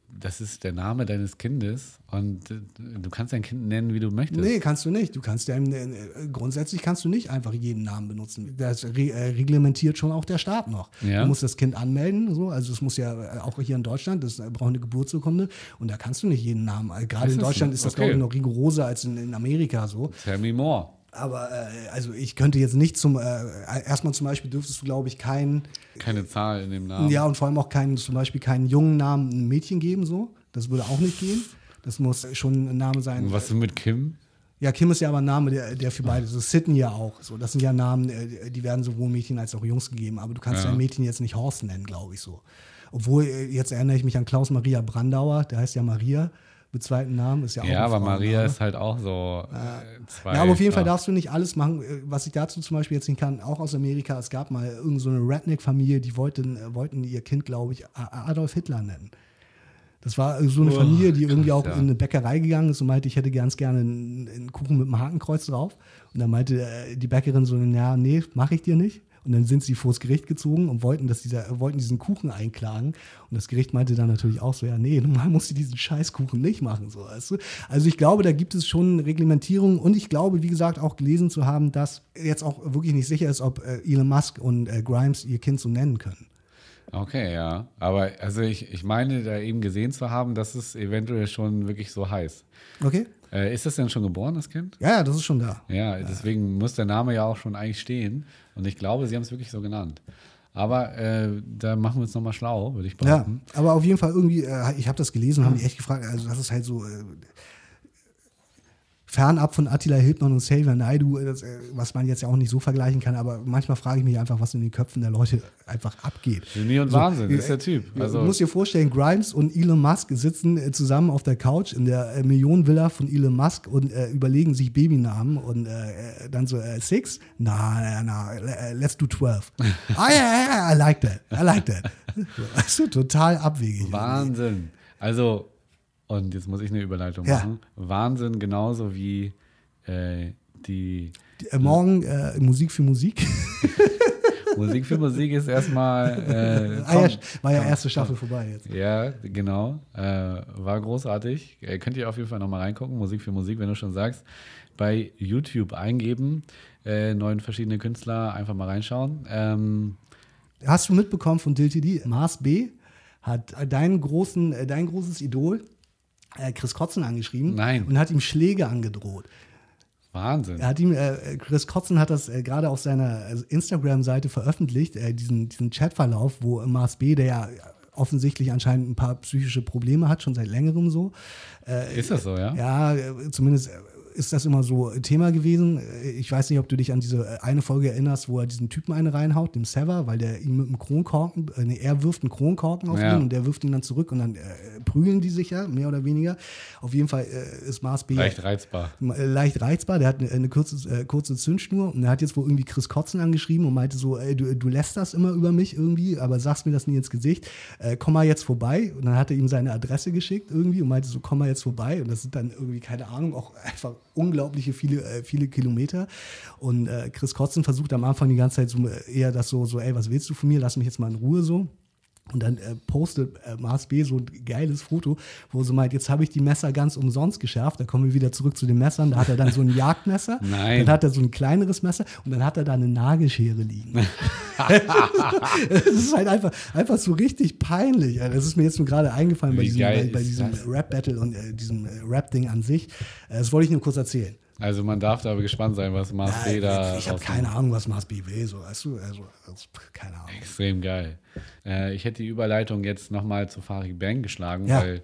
das ist der Name deines Kindes und äh, du kannst dein Kind nennen, wie du möchtest. Nee, kannst du nicht. Du kannst ja äh, grundsätzlich kannst du nicht einfach jeden Namen benutzen. Das äh, reglementiert schon auch der Staat noch. Ja. Du musst das Kind anmelden, so. Also es muss ja auch hier in Deutschland, das braucht eine Geburtsurkunde und da kannst du nicht jeden Namen. Gerade in Deutschland ist das Okay. glaube ich noch rigoroser als in, in Amerika so. Tell me more. Aber äh, also ich könnte jetzt nicht zum äh, erstmal zum Beispiel dürftest du glaube ich keinen Keine Zahl in dem Namen. ja und vor allem auch keinen zum Beispiel keinen jungen Namen einem Mädchen geben so. Das würde auch nicht gehen. Das muss schon ein Name sein. Und was ist mit Kim? Ja, Kim ist ja aber ein Name, der, der für beide, so Sydney ja auch. So, das sind ja Namen, äh, die werden sowohl Mädchen als auch Jungs gegeben. Aber du kannst Ja. dein Mädchen jetzt nicht Horst nennen, glaube ich so. Obwohl, äh, jetzt erinnere ich mich an Klaus Maria Brandauer, der heißt ja Maria mit zweiten Namen. Ist ja, auch Ja, aber Maria Frauenname. ist halt auch so äh, zwei. Ja, aber auf jeden Fall darfst du nicht alles machen. Äh, Was ich dazu zum Beispiel jetzt nicht kann, auch aus Amerika, es gab mal irgendeine so eine Redneck-Familie, die wollten, äh, wollten ihr Kind, glaube ich, Adolf Hitler nennen. Das war so eine Oh, Familie, die irgendwie krass, auch ja. in eine Bäckerei gegangen ist und meinte, ich hätte ganz gerne einen, einen Kuchen mit einem Hakenkreuz drauf. Und dann meinte äh, die Bäckerin so, ja, nee, mache ich dir nicht. Und dann sind sie vors Gericht gezogen und wollten, dass dieser, wollten diesen Kuchen einklagen. Und das Gericht meinte dann natürlich auch so, ja, nee, normal musst du diesen Scheißkuchen nicht machen. So, weißt du? Also ich glaube, da gibt es schon Reglementierungen und ich glaube, wie gesagt, auch gelesen zu haben, dass jetzt auch wirklich nicht sicher ist, ob äh, Elon Musk und äh, Grimes ihr Kind so nennen können. Okay, ja. Aber also ich, ich meine, da eben gesehen zu haben, dass es eventuell schon wirklich so heißt. Okay? Äh, ist das denn schon geboren, das Kind? Ja, ja, das ist schon da. Ja, deswegen muss der Name ja auch schon eigentlich stehen. Und ich glaube, sie haben es wirklich so genannt. Aber äh, da machen wir uns nochmal schlau, würde ich Ja, behaupten. aber auf jeden Fall irgendwie, äh, ich habe das gelesen und habe mich echt gefragt, also das ist halt so äh, fernab von Attila Hildmann und Xavier Naidu, äh, das, was man jetzt ja auch nicht so vergleichen kann, aber manchmal frage ich mich einfach, was in den Köpfen der Leute einfach abgeht. Genie und So, Wahnsinn, äh, ist der Typ. Also, Also, du musst dir vorstellen, Grimes und Elon Musk sitzen äh, zusammen auf der Couch in der äh, Millionenvilla von Elon Musk und überlegen sich Babynamen und dann so, äh, six? Na, na, na, let's do 12. ah, ja, ja, ja, I like that, I like that. So, Also total abwegig. Wahnsinn. Also, und jetzt muss ich eine Überleitung Ja. machen. Wahnsinn, genauso wie äh, die Äh, morgen äh, Musik für Musik. Musik für Musik ist erstmal. Äh, ah, ja, Tom- war ja erste Staffel vorbei jetzt. Ja, genau. Äh, war großartig. Äh, könnt ihr auf jeden Fall nochmal reingucken. Musik für Musik, wenn du schon sagst. Bei YouTube eingeben. Äh, neun verschiedene Künstler, einfach mal reinschauen. Ähm, Hast du mitbekommen von DilTD? Mars B hat äh, deinen großen, äh, dein großes Idol äh, Chris Kotzen angeschrieben Nein. und hat ihm Schläge angedroht. Wahnsinn. Er hat ihm, äh, Chris Kotzen hat das äh, gerade auf seiner äh, Instagram-Seite veröffentlicht, äh, diesen, diesen Chatverlauf, wo Mars B, der ja offensichtlich anscheinend ein paar psychische Probleme hat, schon seit längerem so. Äh, Ist das so, ja? Ja, äh, zumindest ist das immer so Thema gewesen. Äh, Ich weiß nicht, ob du dich an diese äh, eine Folge erinnerst, wo er diesen Typen eine reinhaut, dem Sever, weil der ihm mit einem Kronkorken, äh, nee, er wirft einen Kronkorken auf Ja. ihn und der wirft ihn dann zurück und dann äh, prügeln die sich ja, mehr oder weniger. Auf jeden Fall äh, ist Mars B Leicht reizbar. äh, leicht reizbar. Der hat eine, eine kurze, äh, kurze Zündschnur und er hat jetzt wohl irgendwie Chris Kotzen angeschrieben und meinte so, ey, du, du lässt das immer über mich irgendwie, aber sagst mir das nie ins Gesicht. Äh, komm mal jetzt vorbei. Und dann hat er ihm seine Adresse geschickt irgendwie und meinte so, komm mal jetzt vorbei. Und das sind dann irgendwie, keine Ahnung, auch einfach unglaubliche viele, äh, viele Kilometer. Und äh, Chris Kotzen versucht am Anfang die ganze Zeit so äh, eher das so, so, ey, was willst du von mir? Lass mich jetzt mal in Ruhe so. Und dann äh, postet äh, Mars B so ein geiles Foto, wo sie meint, jetzt habe ich die Messer ganz umsonst geschärft. Da kommen wir wieder zurück zu den Messern. Da hat er dann so ein Jagdmesser. Nein. Dann hat er so ein kleineres Messer und dann hat er da eine Nagelschere liegen. das ist halt einfach, einfach so richtig peinlich. Das ist mir jetzt nur gerade eingefallen bei Wie diesem, geil bei, bei diesem? Rap-Battle und äh, diesem äh, Rap-Ding an sich. Äh, das wollte ich nur kurz erzählen. Also man darf da aber gespannt sein, was Mars B da ich habe rausmacht. keine Ahnung, was Mars B will. So, weißt du? Also, also, keine Ahnung. Extrem geil. Äh, ich hätte die Überleitung jetzt nochmal zu Farid Bang geschlagen, Ja. weil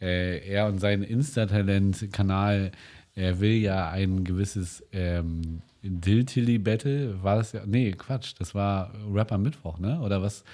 äh, er und sein Insta-Talent-Kanal, er will ja ein gewisses ähm, Diltilly-Battle, war das ja, nee, Quatsch, das war Rapper Mittwoch, ne? Oder was?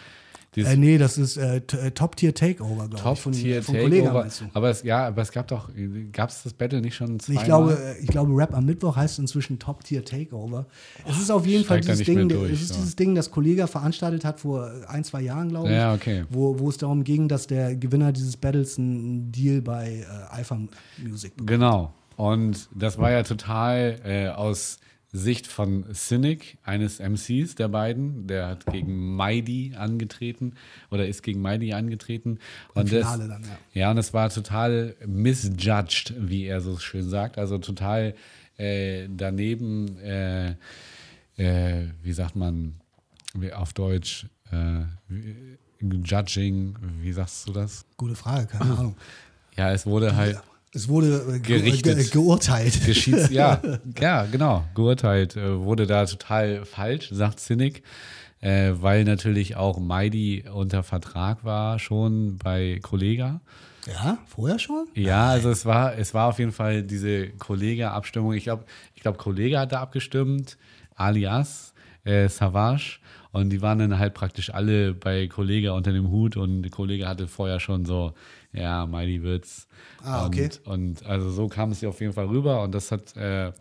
Dieses Äh, nee, das ist äh, äh, Top-Tier-Takeover, glaube ich. Von, Top-Tier von Kollegen Takeover. du? Aber es, ja, aber es gab doch, gab es das Battle nicht schon zweimal? Ich glaube, äh, ich glaube, Rap am Mittwoch heißt inzwischen Top Tier Takeover. Es ist auf jeden Fall dieses Ding, durch, es ist so. dieses Ding, das Kollege veranstaltet hat vor ein, zwei Jahren, glaube ich. Ja, okay. Wo, wo es darum ging, dass der Gewinner dieses Battles einen Deal bei äh, Alpha Music bekommt. Genau. Und das war ja total äh, aus Sicht von Cynic, eines MCs der beiden. Der hat gegen Mighty angetreten oder ist gegen Mighty angetreten. Und das, Finale dann, ja. ja, und es war total misjudged, wie er so schön sagt. Also total äh, daneben, äh, äh, wie sagt man auf Deutsch, äh, Judging, wie sagst du das? Gute Frage, keine Ahnung. Ja, es wurde halt Es wurde äh, ge Gerichtet. ge geurteilt. Geschieds ja, ja, genau, geurteilt äh, wurde da total falsch, sagt Cynic, äh, weil natürlich auch Mighty unter Vertrag war schon bei Kollega. ja, vorher schon? Ja, also es war, es war auf jeden Fall diese Kollega-Abstimmung. Ich glaube, ich glaube, Kollege hat da abgestimmt, alias äh, Savage. Und die waren dann halt praktisch alle bei Kollege unter dem Hut und der Kollege hatte vorher schon so, ja, Mighty wird's. Ah, okay. Und, und also so kam es auf jeden Fall rüber und das hat äh,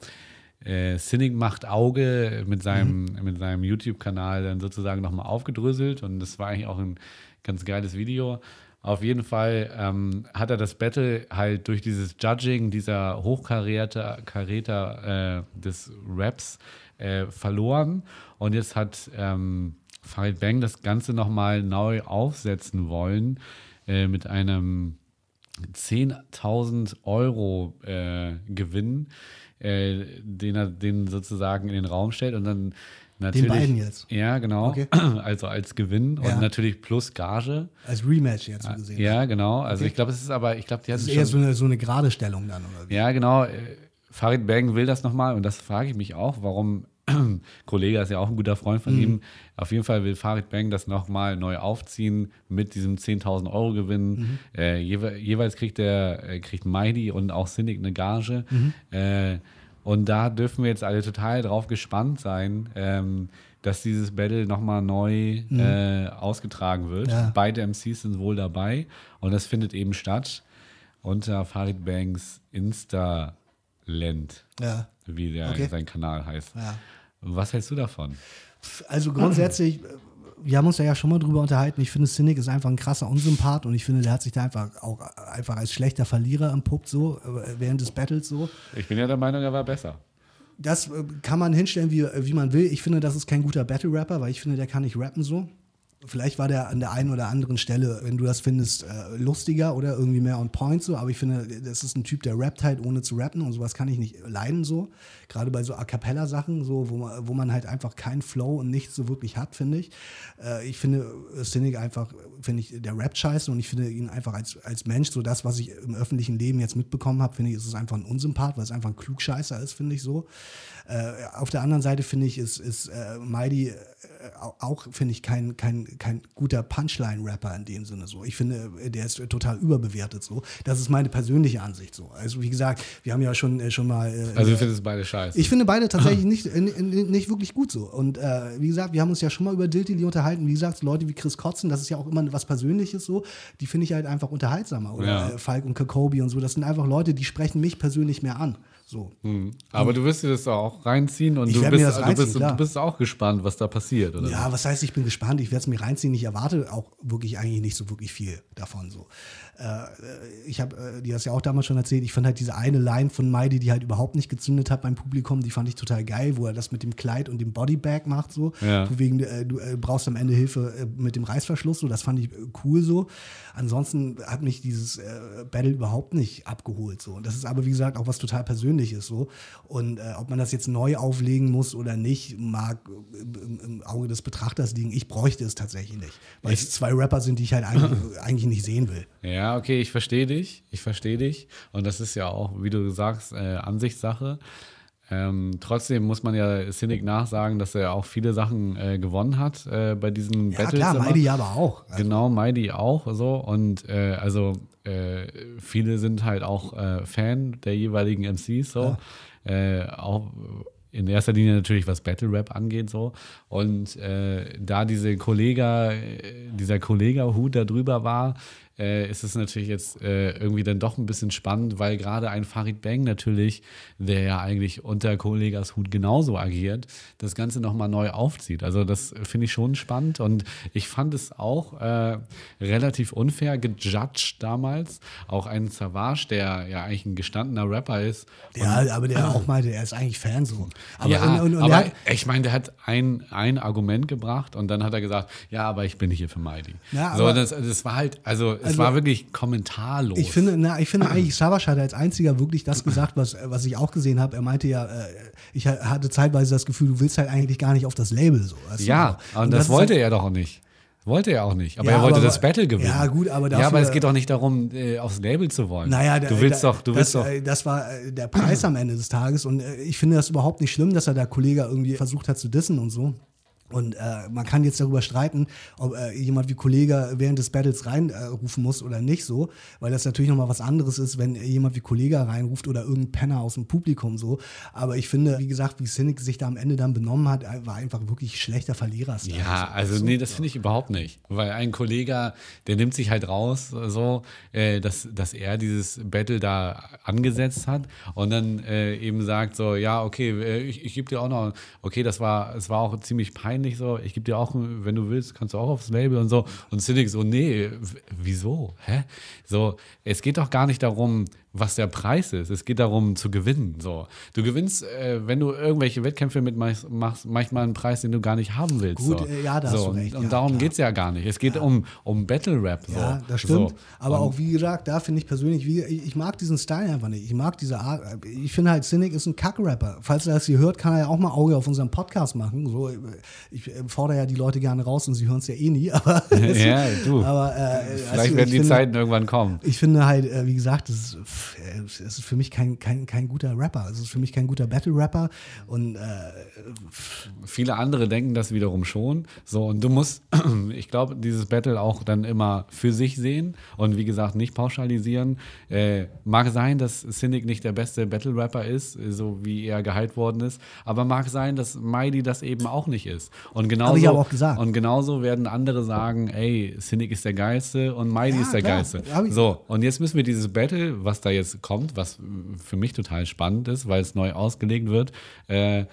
äh, Cynic macht Auge mit seinem, Mhm. mit seinem YouTube-Kanal dann sozusagen nochmal aufgedröselt und das war eigentlich auch ein ganz geiles Video. Auf jeden Fall ähm, hat er das Battle halt durch dieses Judging dieser Hochkaräter Karäter, äh, des Raps äh, verloren. Und jetzt hat ähm, Farid Bang das Ganze nochmal neu aufsetzen wollen äh, mit einem 10.000 Euro äh, Gewinn, äh, den er den sozusagen in den Raum stellt und dann natürlich. Den beiden jetzt. Ja, genau. Okay. Also als Gewinn Ja. und natürlich plus Gage. Als Rematch jetzt so gesehen. Ja, genau. Also Okay. ich glaube, es ist aber, ich glaube, die Das hatten ist eher schon, so eine, so eine gerade Stellung dann, oder wie? Ja, genau. Farid Bang will das nochmal und das frage ich mich auch, warum. Kollege ist ja auch ein guter Freund Mhm. von ihm. Auf jeden Fall will Farid Bang das nochmal neu aufziehen mit diesem 10.000 Euro Gewinn. Mhm. Äh, jewe jeweils kriegt der äh, kriegt Mighty und auch Cynic eine Gage. Mhm. Äh, und da dürfen wir jetzt alle total drauf gespannt sein, ähm, dass dieses Battle nochmal neu äh, ausgetragen wird. Mhm. Ja. Beide MCs sind wohl dabei und das findet eben statt unter Farid Banks Insta-Land, Ja. wie der Okay. sein Kanal heißt. ja. Was hältst du davon? Also grundsätzlich, äh, wir haben uns da ja schon mal drüber unterhalten. Ich finde, Cynic ist einfach ein krasser Unsympath und ich finde, der hat sich da einfach auch einfach als schlechter Verlierer entpuppt, so äh, während des Battles so. Ich bin ja der Meinung, er war besser. Das äh, kann man hinstellen, wie, wie man will. Ich finde, das ist kein guter Battle-Rapper, weil ich finde, der kann nicht rappen so. Vielleicht war der an der einen oder anderen Stelle, wenn du das findest, äh, lustiger oder irgendwie mehr on point so, aber ich finde, das ist ein Typ, der rappt halt ohne zu rappen und sowas kann ich nicht leiden so. Gerade bei so A cappella Sachen, so, wo man, wo man halt einfach keinen Flow und nichts so wirklich hat, finde ich. Äh, ich finde Cynic einfach, finde ich, der rappt scheiße und ich finde ihn einfach als, als Mensch, so das, was ich im öffentlichen Leben jetzt mitbekommen habe, finde ich, ist es einfach ein Unsympath, weil es einfach ein Klugscheißer ist, finde ich so. Äh, auf der anderen Seite finde ich, ist, ist äh, Mighty äh, auch, finde ich, kein, kein, kein guter Punchline-Rapper in dem Sinne so. Ich finde, äh, der ist total überbewertet so. Das ist meine persönliche Ansicht so. Also wie gesagt, wir haben ja schon, äh, schon mal äh, Also, du findest beide scheiße. ich finde beide tatsächlich nicht, äh, nicht wirklich gut so. Und äh, wie gesagt, wir haben uns ja schon mal über Diltily unterhalten. Wie gesagt, Leute wie Chris Kotzen, das ist ja auch immer was Persönliches so. Die finde ich halt einfach unterhaltsamer. Oder Ja. Falk und Kakobi und so. Das sind einfach Leute, die sprechen mich persönlich mehr an. So. Hm. Aber du wirst dir das auch reinziehen und du bist, du, reinziehen, bist, klar. du bist auch gespannt, was da passiert. Oder? Ja, was heißt, ich bin gespannt. Ich werde es mir reinziehen. Ich erwarte auch wirklich eigentlich nicht so wirklich viel davon. So. Äh, ich habe äh, dir das ja auch damals schon erzählt. Ich fand halt diese eine Line von Maidi, die halt überhaupt nicht gezündet hat beim Publikum, die fand ich total geil, wo er das mit dem Kleid und dem Bodybag macht. So. Ja. Du, wegen, äh, du äh, brauchst am Ende Hilfe äh, mit dem Reißverschluss. So. Das fand ich äh, cool so. Ansonsten hat mich dieses äh, Battle überhaupt nicht abgeholt. So. Und das ist aber, wie gesagt, auch was total Persönliches. So. Und äh, ob man das jetzt neu auflegen muss oder nicht, mag äh, im, im Auge des Betrachters liegen. Ich bräuchte es tatsächlich nicht. Weil es zwei Rapper sind, die ich halt eigentlich, eigentlich nicht sehen will. Ja, okay, ich verstehe dich. Ich verstehe dich. Und das ist ja auch, wie du sagst, äh, Ansichtssache. Ähm, trotzdem muss man ja Cynic nachsagen, dass er auch viele Sachen äh, gewonnen hat äh, bei diesen Ja, Battles. klar, immer. Meidi ja aber auch. Also, Genau, Mighty auch so. Und äh, also äh, viele sind halt auch äh, Fan der jeweiligen MCs so. Äh, auch in erster Linie natürlich, was Battle Rap angeht, so. Und da diese Kollega, dieser Kollega-Hut da drüber war, äh, ist es natürlich jetzt äh, irgendwie dann doch ein bisschen spannend, weil gerade ein Farid Bang natürlich, der ja eigentlich unter Kollegas Hut genauso agiert, das Ganze nochmal neu aufzieht. Also das finde ich schon spannend und ich fand es auch äh, relativ unfair gejudged damals. Auch ein Savage, der ja eigentlich ein gestandener Rapper ist. ja, aber der auch meinte, er ist eigentlich Fan so. Aber, ja, und, und, und aber er ich meine, der hat ein, ein Argument gebracht und dann hat er gesagt, ja, aber ich bin hier für Mighty. Ja, so, das, das war halt, also Also- war wirklich kommentarlos. Ich finde, na, ich finde eigentlich, Savas hat als einziger wirklich das gesagt, was, was ich auch gesehen habe. Er meinte ja, äh, ich ha- hatte zeitweise das Gefühl, du willst halt eigentlich gar nicht auf das Label so. ja, und, das, ist wollte halt, er doch auch nicht. Wollte er auch nicht. Aber Ja, er wollte aber- das Battle gewinnen. Ja, gut, aber Ja, aber dafür- es geht doch nicht darum, äh, aufs Label zu wollen. Naja, du willst da, doch, du das, willst doch. äh, Das war äh, der Preis am Ende des Tages und ich finde das überhaupt nicht schlimm, dass er da Kollege irgendwie versucht hat zu dissen und so. Und äh, man kann jetzt darüber streiten, ob äh, jemand wie Kollege während des Battles reinrufen äh, muss oder nicht so, weil das natürlich nochmal was anderes ist, wenn jemand wie Kollege reinruft oder irgendein Penner aus dem Publikum so. Aber ich finde, wie gesagt, wie Cynic sich da am Ende dann benommen hat, war einfach wirklich schlechter Verlierer. Ja, also nee, das finde ich überhaupt nicht. Weil ein Kollege, der nimmt sich halt raus, so, äh, dass, dass er dieses Battle da angesetzt hat und dann äh, eben sagt so, ja, okay, äh, ich, ich gebe dir auch noch, okay, das war, es war auch ziemlich peinlich, eigentlich so, ich gebe dir auch, wenn du willst, kannst du auch aufs Label und so. Und Cynic so, nee, wieso? Hä? So, es geht doch gar nicht darum, was der Preis ist. Es geht darum zu gewinnen. So, du gewinnst, äh, wenn du irgendwelche Wettkämpfe mitmachst, machst manchmal einen Preis, den du gar nicht haben willst. Gut, so. äh, ja, da so, hast du recht. Und, Ja, darum geht es ja gar nicht. Es geht um, um Battle Rap. So. Ja, das stimmt. So. Aber Und- auch, wie gesagt, da finde ich persönlich, wie, ich, ich mag diesen Style einfach nicht. Ich mag diese Art. Ich finde halt, Cynic ist ein Kack-Rapper. Falls er das hier hört, kann er ja auch mal Auge auf unseren Podcast machen. So, ich äh, fordere ja die Leute gerne raus und sie hören es ja eh nie. Aber, Ja, du. aber äh, Vielleicht du, werden ich die finde, Zeiten irgendwann kommen. Ich finde halt, äh, wie gesagt, das ist, äh, es ist für mich kein, kein, kein guter Rapper. Es ist für mich kein guter Battle-Rapper. Und äh, Viele andere denken das wiederum schon. So, und du musst, ich glaube, dieses Battle auch dann immer für sich sehen und wie gesagt, nicht pauschalisieren. Äh, mag sein, dass Cynic nicht der beste Battle-Rapper ist, so wie er gehypt worden ist, aber mag sein, dass Mighty das eben auch nicht ist. Und genauso. Und genauso werden andere sagen, ey, Cynic ist der Geilste und Mighty Ja, ist der klar. Geilste. So, und jetzt müssen wir dieses Battle, was da jetzt kommt, was für mich total spannend ist, weil es neu ausgelegt wird, äh,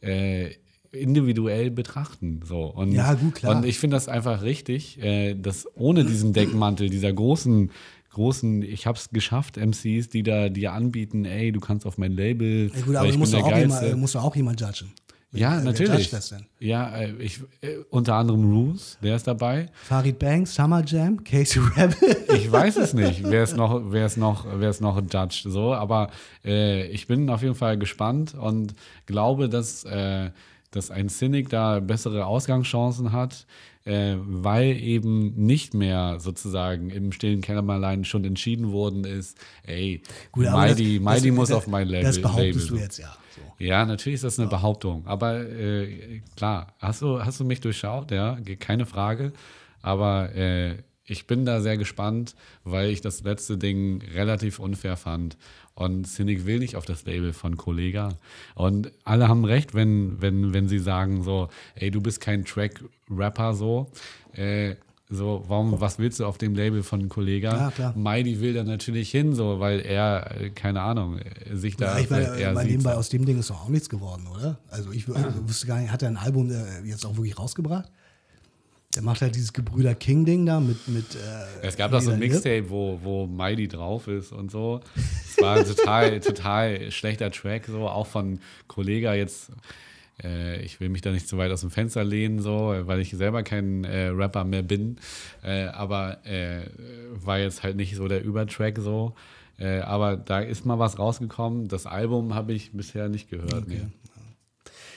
äh, individuell betrachten. So. Und, Ja, gut, klar. Und ich finde das einfach richtig, äh, dass ohne diesen Deckmantel, dieser großen, großen, ich hab's geschafft, MCs, die da dir anbieten, ey, du kannst auf mein Label, ja gut, aber ich du musst, auch jemand, musst du auch jemand judgen. Ja, wer natürlich. judgt das denn? Ja, äh, ich, äh, unter anderem Roos, der ist dabei. Farid Bang, Summer Jam, Casey Rebel. Ich weiß es nicht, wer es noch, wer es noch, wer es noch judged, so, aber äh, ich bin auf jeden Fall gespannt und glaube, dass, äh, dass ein Cynic da bessere Ausgangschancen hat, äh, weil eben nicht mehr sozusagen im stillen Kämmerlein schon entschieden worden ist, ey, Gut, Mighty, das- Mighty das- muss das- auf mein Label. Das behauptest Label. du jetzt ja. So. Ja, natürlich ist das eine Behauptung. Aber äh, klar, hast du, hast du mich durchschaut? Ja, keine Frage. Aber äh, ich bin da sehr gespannt, weil ich das letzte Ding relativ unfair fand. Und Cynic will nicht auf das Label von Kollega. Und alle haben recht, wenn, wenn, wenn sie sagen so, ey, du bist kein Track-Rapper so. Äh, so, warum, was willst du auf dem Label von Kollega? Ja, klar. Mighty will da natürlich hin, so, weil er, äh, keine Ahnung, äh, sich da. Ja, ich meine, er bei sieht nebenbei so. aus dem Ding ist doch auch nichts geworden, oder? Also ich wü- wüsste gar nicht, hat er ein Album äh, jetzt auch wirklich rausgebracht? Der macht halt dieses Gebrüder King-Ding da mit. mit äh, Es gab doch so ein. Mixtape, wo, wo Mighty drauf ist und so. Es war ein total, total schlechter Track, so auch von Kollega jetzt. Äh, ich will mich da nicht zu weit aus dem Fenster lehnen, so, weil ich selber kein äh, Rapper mehr bin. Äh, aber äh, war jetzt halt nicht so der Übertrack so. Äh, aber da ist mal was rausgekommen. Das Album habe ich bisher nicht gehört. Nee.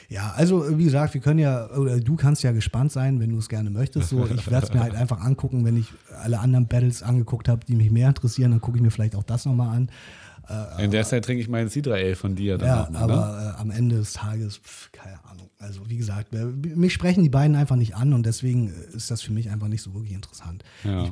Ja, also wie gesagt, wir können ja, oder du kannst ja gespannt sein, wenn du es gerne möchtest. So, ich werde es mir halt einfach angucken, wenn ich alle anderen Battles angeguckt habe, die mich mehr interessieren, dann gucke ich mir vielleicht auch das nochmal an. In der Zeit trinke ich meinen Cidra Ale von dir. Dann Ja, auch mal, ne? aber äh, am Ende des Tages, pf, keine Ahnung. Also wie gesagt, äh, mich sprechen die beiden einfach nicht an und deswegen äh, ist das für mich einfach nicht so wirklich interessant. Ja.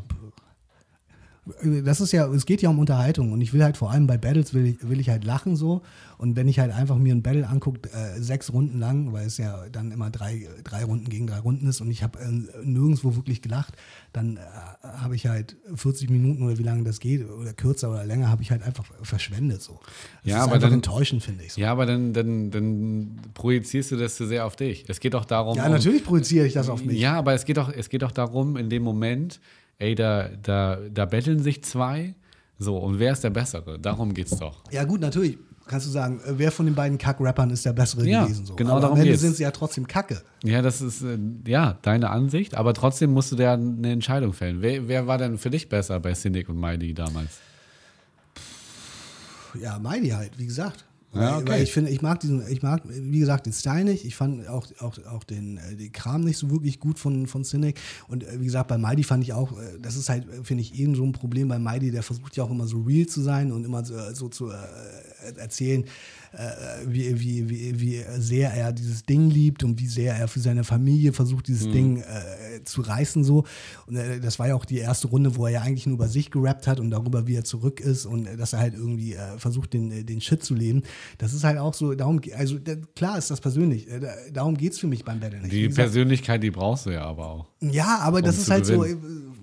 Das ist ja, es geht ja um Unterhaltung und ich will halt vor allem bei Battles will ich, will ich halt lachen so und wenn ich halt einfach mir ein Battle angucke, äh, sechs Runden lang, weil es ja dann immer drei, drei Runden gegen drei Runden ist und ich habe äh, nirgendwo wirklich gelacht, dann äh, habe ich halt 40 Minuten oder wie lange das geht oder kürzer oder länger habe ich halt einfach verschwendet so. Das Ja, ist aber einfach dann- enttäuschend, finde ich. So. Ja, aber dann, dann, dann projizierst du das zu sehr auf dich. Es geht doch darum. Ja, um, natürlich projiziere ich das auf mich. Ja, aber es geht doch, es geht doch darum, in dem Moment, ey, da, da, da betteln sich zwei. So, und wer ist der Bessere? Darum geht's doch. Ja, gut, natürlich. Kannst du sagen, äh, wer von den beiden Kack-Rappern ist der bessere Ja, gewesen? So. genau Aber darum am Ende geht's. sind sie ja trotzdem Kacke. Ja, das ist äh, ja deine Ansicht, aber trotzdem musst du da eine Entscheidung fällen. Wer, wer war denn für dich besser bei Cynic und Mighty damals? Ja, Mighty halt, wie gesagt. Ja, okay. Weil ich finde, ich mag diesen, ich mag, wie gesagt, den Style nicht. Ich fand auch, auch, auch den, äh, den Kram nicht so wirklich gut von, von Cynic. Und äh, wie gesagt, bei Mighty fand ich auch, äh, das ist halt, finde ich, eben so ein Problem bei Mighty, der versucht ja auch immer so real zu sein und immer so, so zu äh, erzählen, äh, wie, wie, wie, wie sehr er dieses Ding liebt und wie sehr er für seine Familie versucht, dieses Ding äh, zu reißen so. Und äh, das war ja auch die erste Runde, wo er ja eigentlich nur über sich gerappt hat und darüber, wie er zurück ist und äh, dass er halt irgendwie äh, versucht, den, äh, den Shit zu leben. Das ist halt auch so, darum, also da, klar ist das persönlich, äh, da, darum geht es für mich beim Battle nicht. Die gesagt, Persönlichkeit, die brauchst du ja aber auch. ja, aber das um ist zu halt so, gewinnen. äh,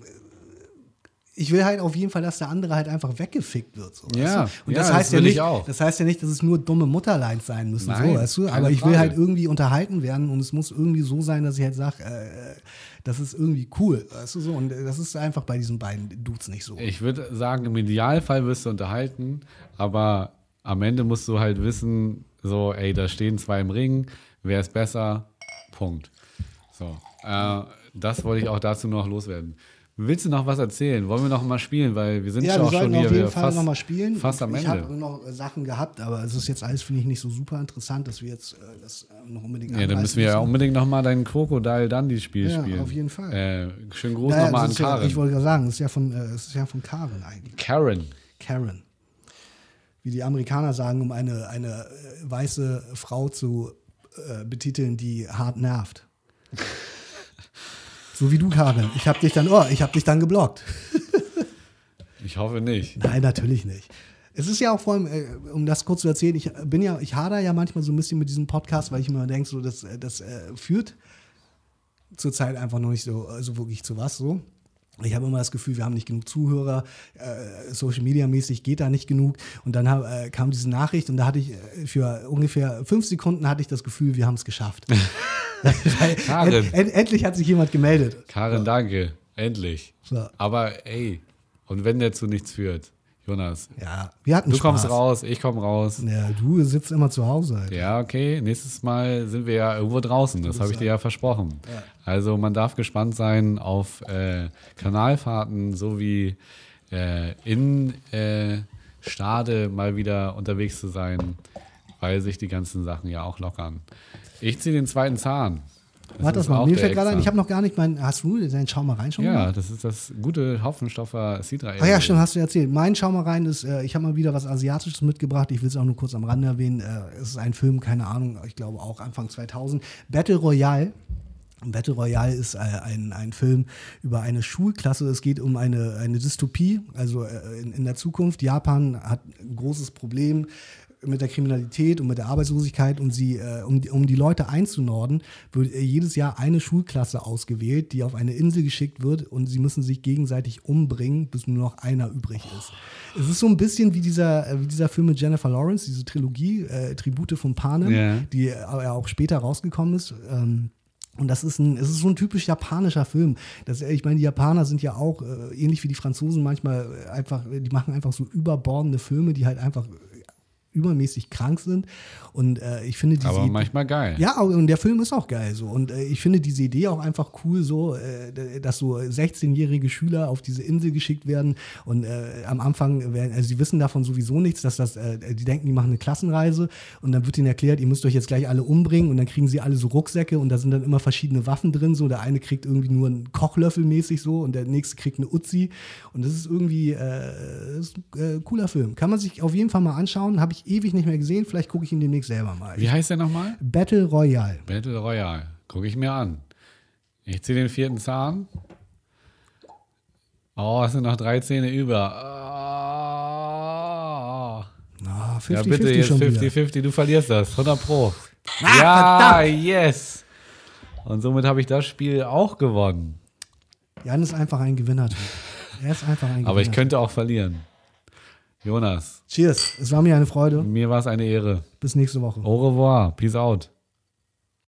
ich will halt auf jeden Fall, dass der andere halt einfach weggefickt wird. So, Ja, weißt du? Und ja, das das heißt ja will ich nicht, auch. das heißt ja nicht, dass es nur dumme Mutterleins sein müssen, Nein, so, weißt du? Aber ich will Frage. halt irgendwie unterhalten werden und es muss irgendwie so sein, dass ich halt sage, äh, das ist irgendwie cool, weißt du so? Und das ist einfach bei diesen beiden Dudes nicht so. Ich würde sagen, im Idealfall wirst du unterhalten, aber am Ende musst du halt wissen, so, ey, da stehen zwei im Ring, wer ist besser? Punkt. So. Äh, das wollte ich auch dazu noch loswerden. Willst du noch was erzählen? Wollen wir noch mal spielen? Weil wir sind Ja, schon wir auch schon hier auf jeden Fall fast, nochmal spielen. fast am ich Ende. habe noch äh, Sachen gehabt, aber es ist jetzt alles, finde ich, nicht so super interessant, dass wir jetzt äh, das äh, noch unbedingt Ja, dann müssen wir ja unbedingt noch mal dein Crocodile Dundee-Spiel Ja, spielen. auf jeden Fall. Äh, schönen Gruß Naja, nochmal an ist ja, Karen. ich wollte gerade sagen, es ist ja von, äh, ist ja von Karen eigentlich. Karen. Karen. Wie die Amerikaner sagen, um eine, eine äh, weiße Frau zu betiteln, die hart nervt. So wie du, Karen. Ich habe dich dann, oh, ich habe dich dann geblockt. Ich hoffe nicht. Nein, natürlich nicht. Es ist ja auch vor allem, äh, um das kurz zu erzählen, ich bin ja, ich hader ja manchmal so ein bisschen mit diesem Podcast, weil ich immer denke, so, das, äh, das äh, führt zurzeit einfach noch nicht so, äh, so wirklich zu was so. Ich habe immer das Gefühl, wir haben nicht genug Zuhörer, äh, Social Media mäßig geht da nicht genug. Und dann hab, äh, kam diese Nachricht und da hatte ich für ungefähr fünf Sekunden hatte ich das Gefühl, wir haben es geschafft. Karin. end, end, endlich hat sich jemand gemeldet. Karen, danke. Endlich. So. Aber ey, und wenn der zu nichts führt, Jonas, Ja, wir hatten du Spaß. kommst raus, ich komme raus. Ja, du sitzt immer zu Hause. Alter. Ja, okay. Nächstes Mal sind wir ja irgendwo draußen. Das habe ich dir ja versprochen. Also man darf gespannt sein auf äh, Kanalfahrten sowie äh, in äh, Stade mal wieder unterwegs zu sein, weil sich die ganzen Sachen ja auch lockern. Ich ziehe den zweiten Zahn. Das Warte das mal, mir fällt gerade ein, ich habe noch gar nicht mein, hast du deinen Schau mal rein schon Ja, gemacht? das ist das gute Hopfenstoffer Sidra. Ah ja, stimmt, hast du erzählt. Mein Schau mal rein ist, äh, ich habe mal wieder was Asiatisches mitgebracht. Ich will es auch nur kurz am Rande erwähnen. Äh, es ist ein Film, keine Ahnung, ich glaube auch Anfang 2000. Battle Royale. Battle Royale ist äh, ein, ein Film über eine Schulklasse. Es geht um eine, eine Dystopie, also äh, in, in der Zukunft. Japan hat ein großes Problem mit der Kriminalität und mit der Arbeitslosigkeit und sie, äh, um, die- um die Leute einzunorden, wird äh, jedes Jahr eine Schulklasse ausgewählt, die auf eine Insel geschickt wird und sie müssen sich gegenseitig umbringen, bis nur noch einer übrig ist. Es ist so ein bisschen wie dieser, äh, wie dieser Film mit Jennifer Lawrence, diese Trilogie, äh, Tribute von Panem, Ja. die äh, auch später rausgekommen ist. Ähm, und das ist ein, es ist so ein typisch japanischer Film. Das, ich meine, die Japaner sind ja auch äh, ähnlich wie die Franzosen manchmal äh, einfach, die machen einfach so überbordende Filme, die halt einfach übermäßig krank sind. Und äh, ich finde diese Aber manchmal geil. ja, und der Film ist auch geil so. Und äh, ich finde diese Idee auch einfach cool, so, äh, dass so 16-jährige Schüler auf diese Insel geschickt werden. Und äh, am Anfang werden, also sie wissen davon sowieso nichts, dass das, äh, die denken, die machen eine Klassenreise und dann wird ihnen erklärt, ihr müsst euch jetzt gleich alle umbringen und dann kriegen sie alle so Rucksäcke und da sind dann immer verschiedene Waffen drin. So, der eine kriegt irgendwie nur einen Kochlöffel mäßig so und der nächste kriegt eine Uzi. Und das ist irgendwie äh, ist ein cooler Film. Kann man sich auf jeden Fall mal anschauen. Habe ich ewig nicht mehr gesehen. Vielleicht gucke ich ihn demnächst selber mal. Wie heißt der nochmal? Battle Royale. Battle Royale. Gucke ich mir an. Ich ziehe den vierten Zahn. Oh, es sind noch drei Zähne über. Ah. Ah, 50, ja, bitte 50 jetzt schon 50-50, du verlierst das. 100 Pro. Ah, ja, yes. Und somit habe ich das Spiel auch gewonnen. Jan ist einfach ein Gewinner. Er ist einfach ein Gewinner. Aber ich könnte auch verlieren. Jonas, Cheers. Es war mir eine Freude. mir war es eine Ehre. Bis nächste Woche. Au revoir. Peace out.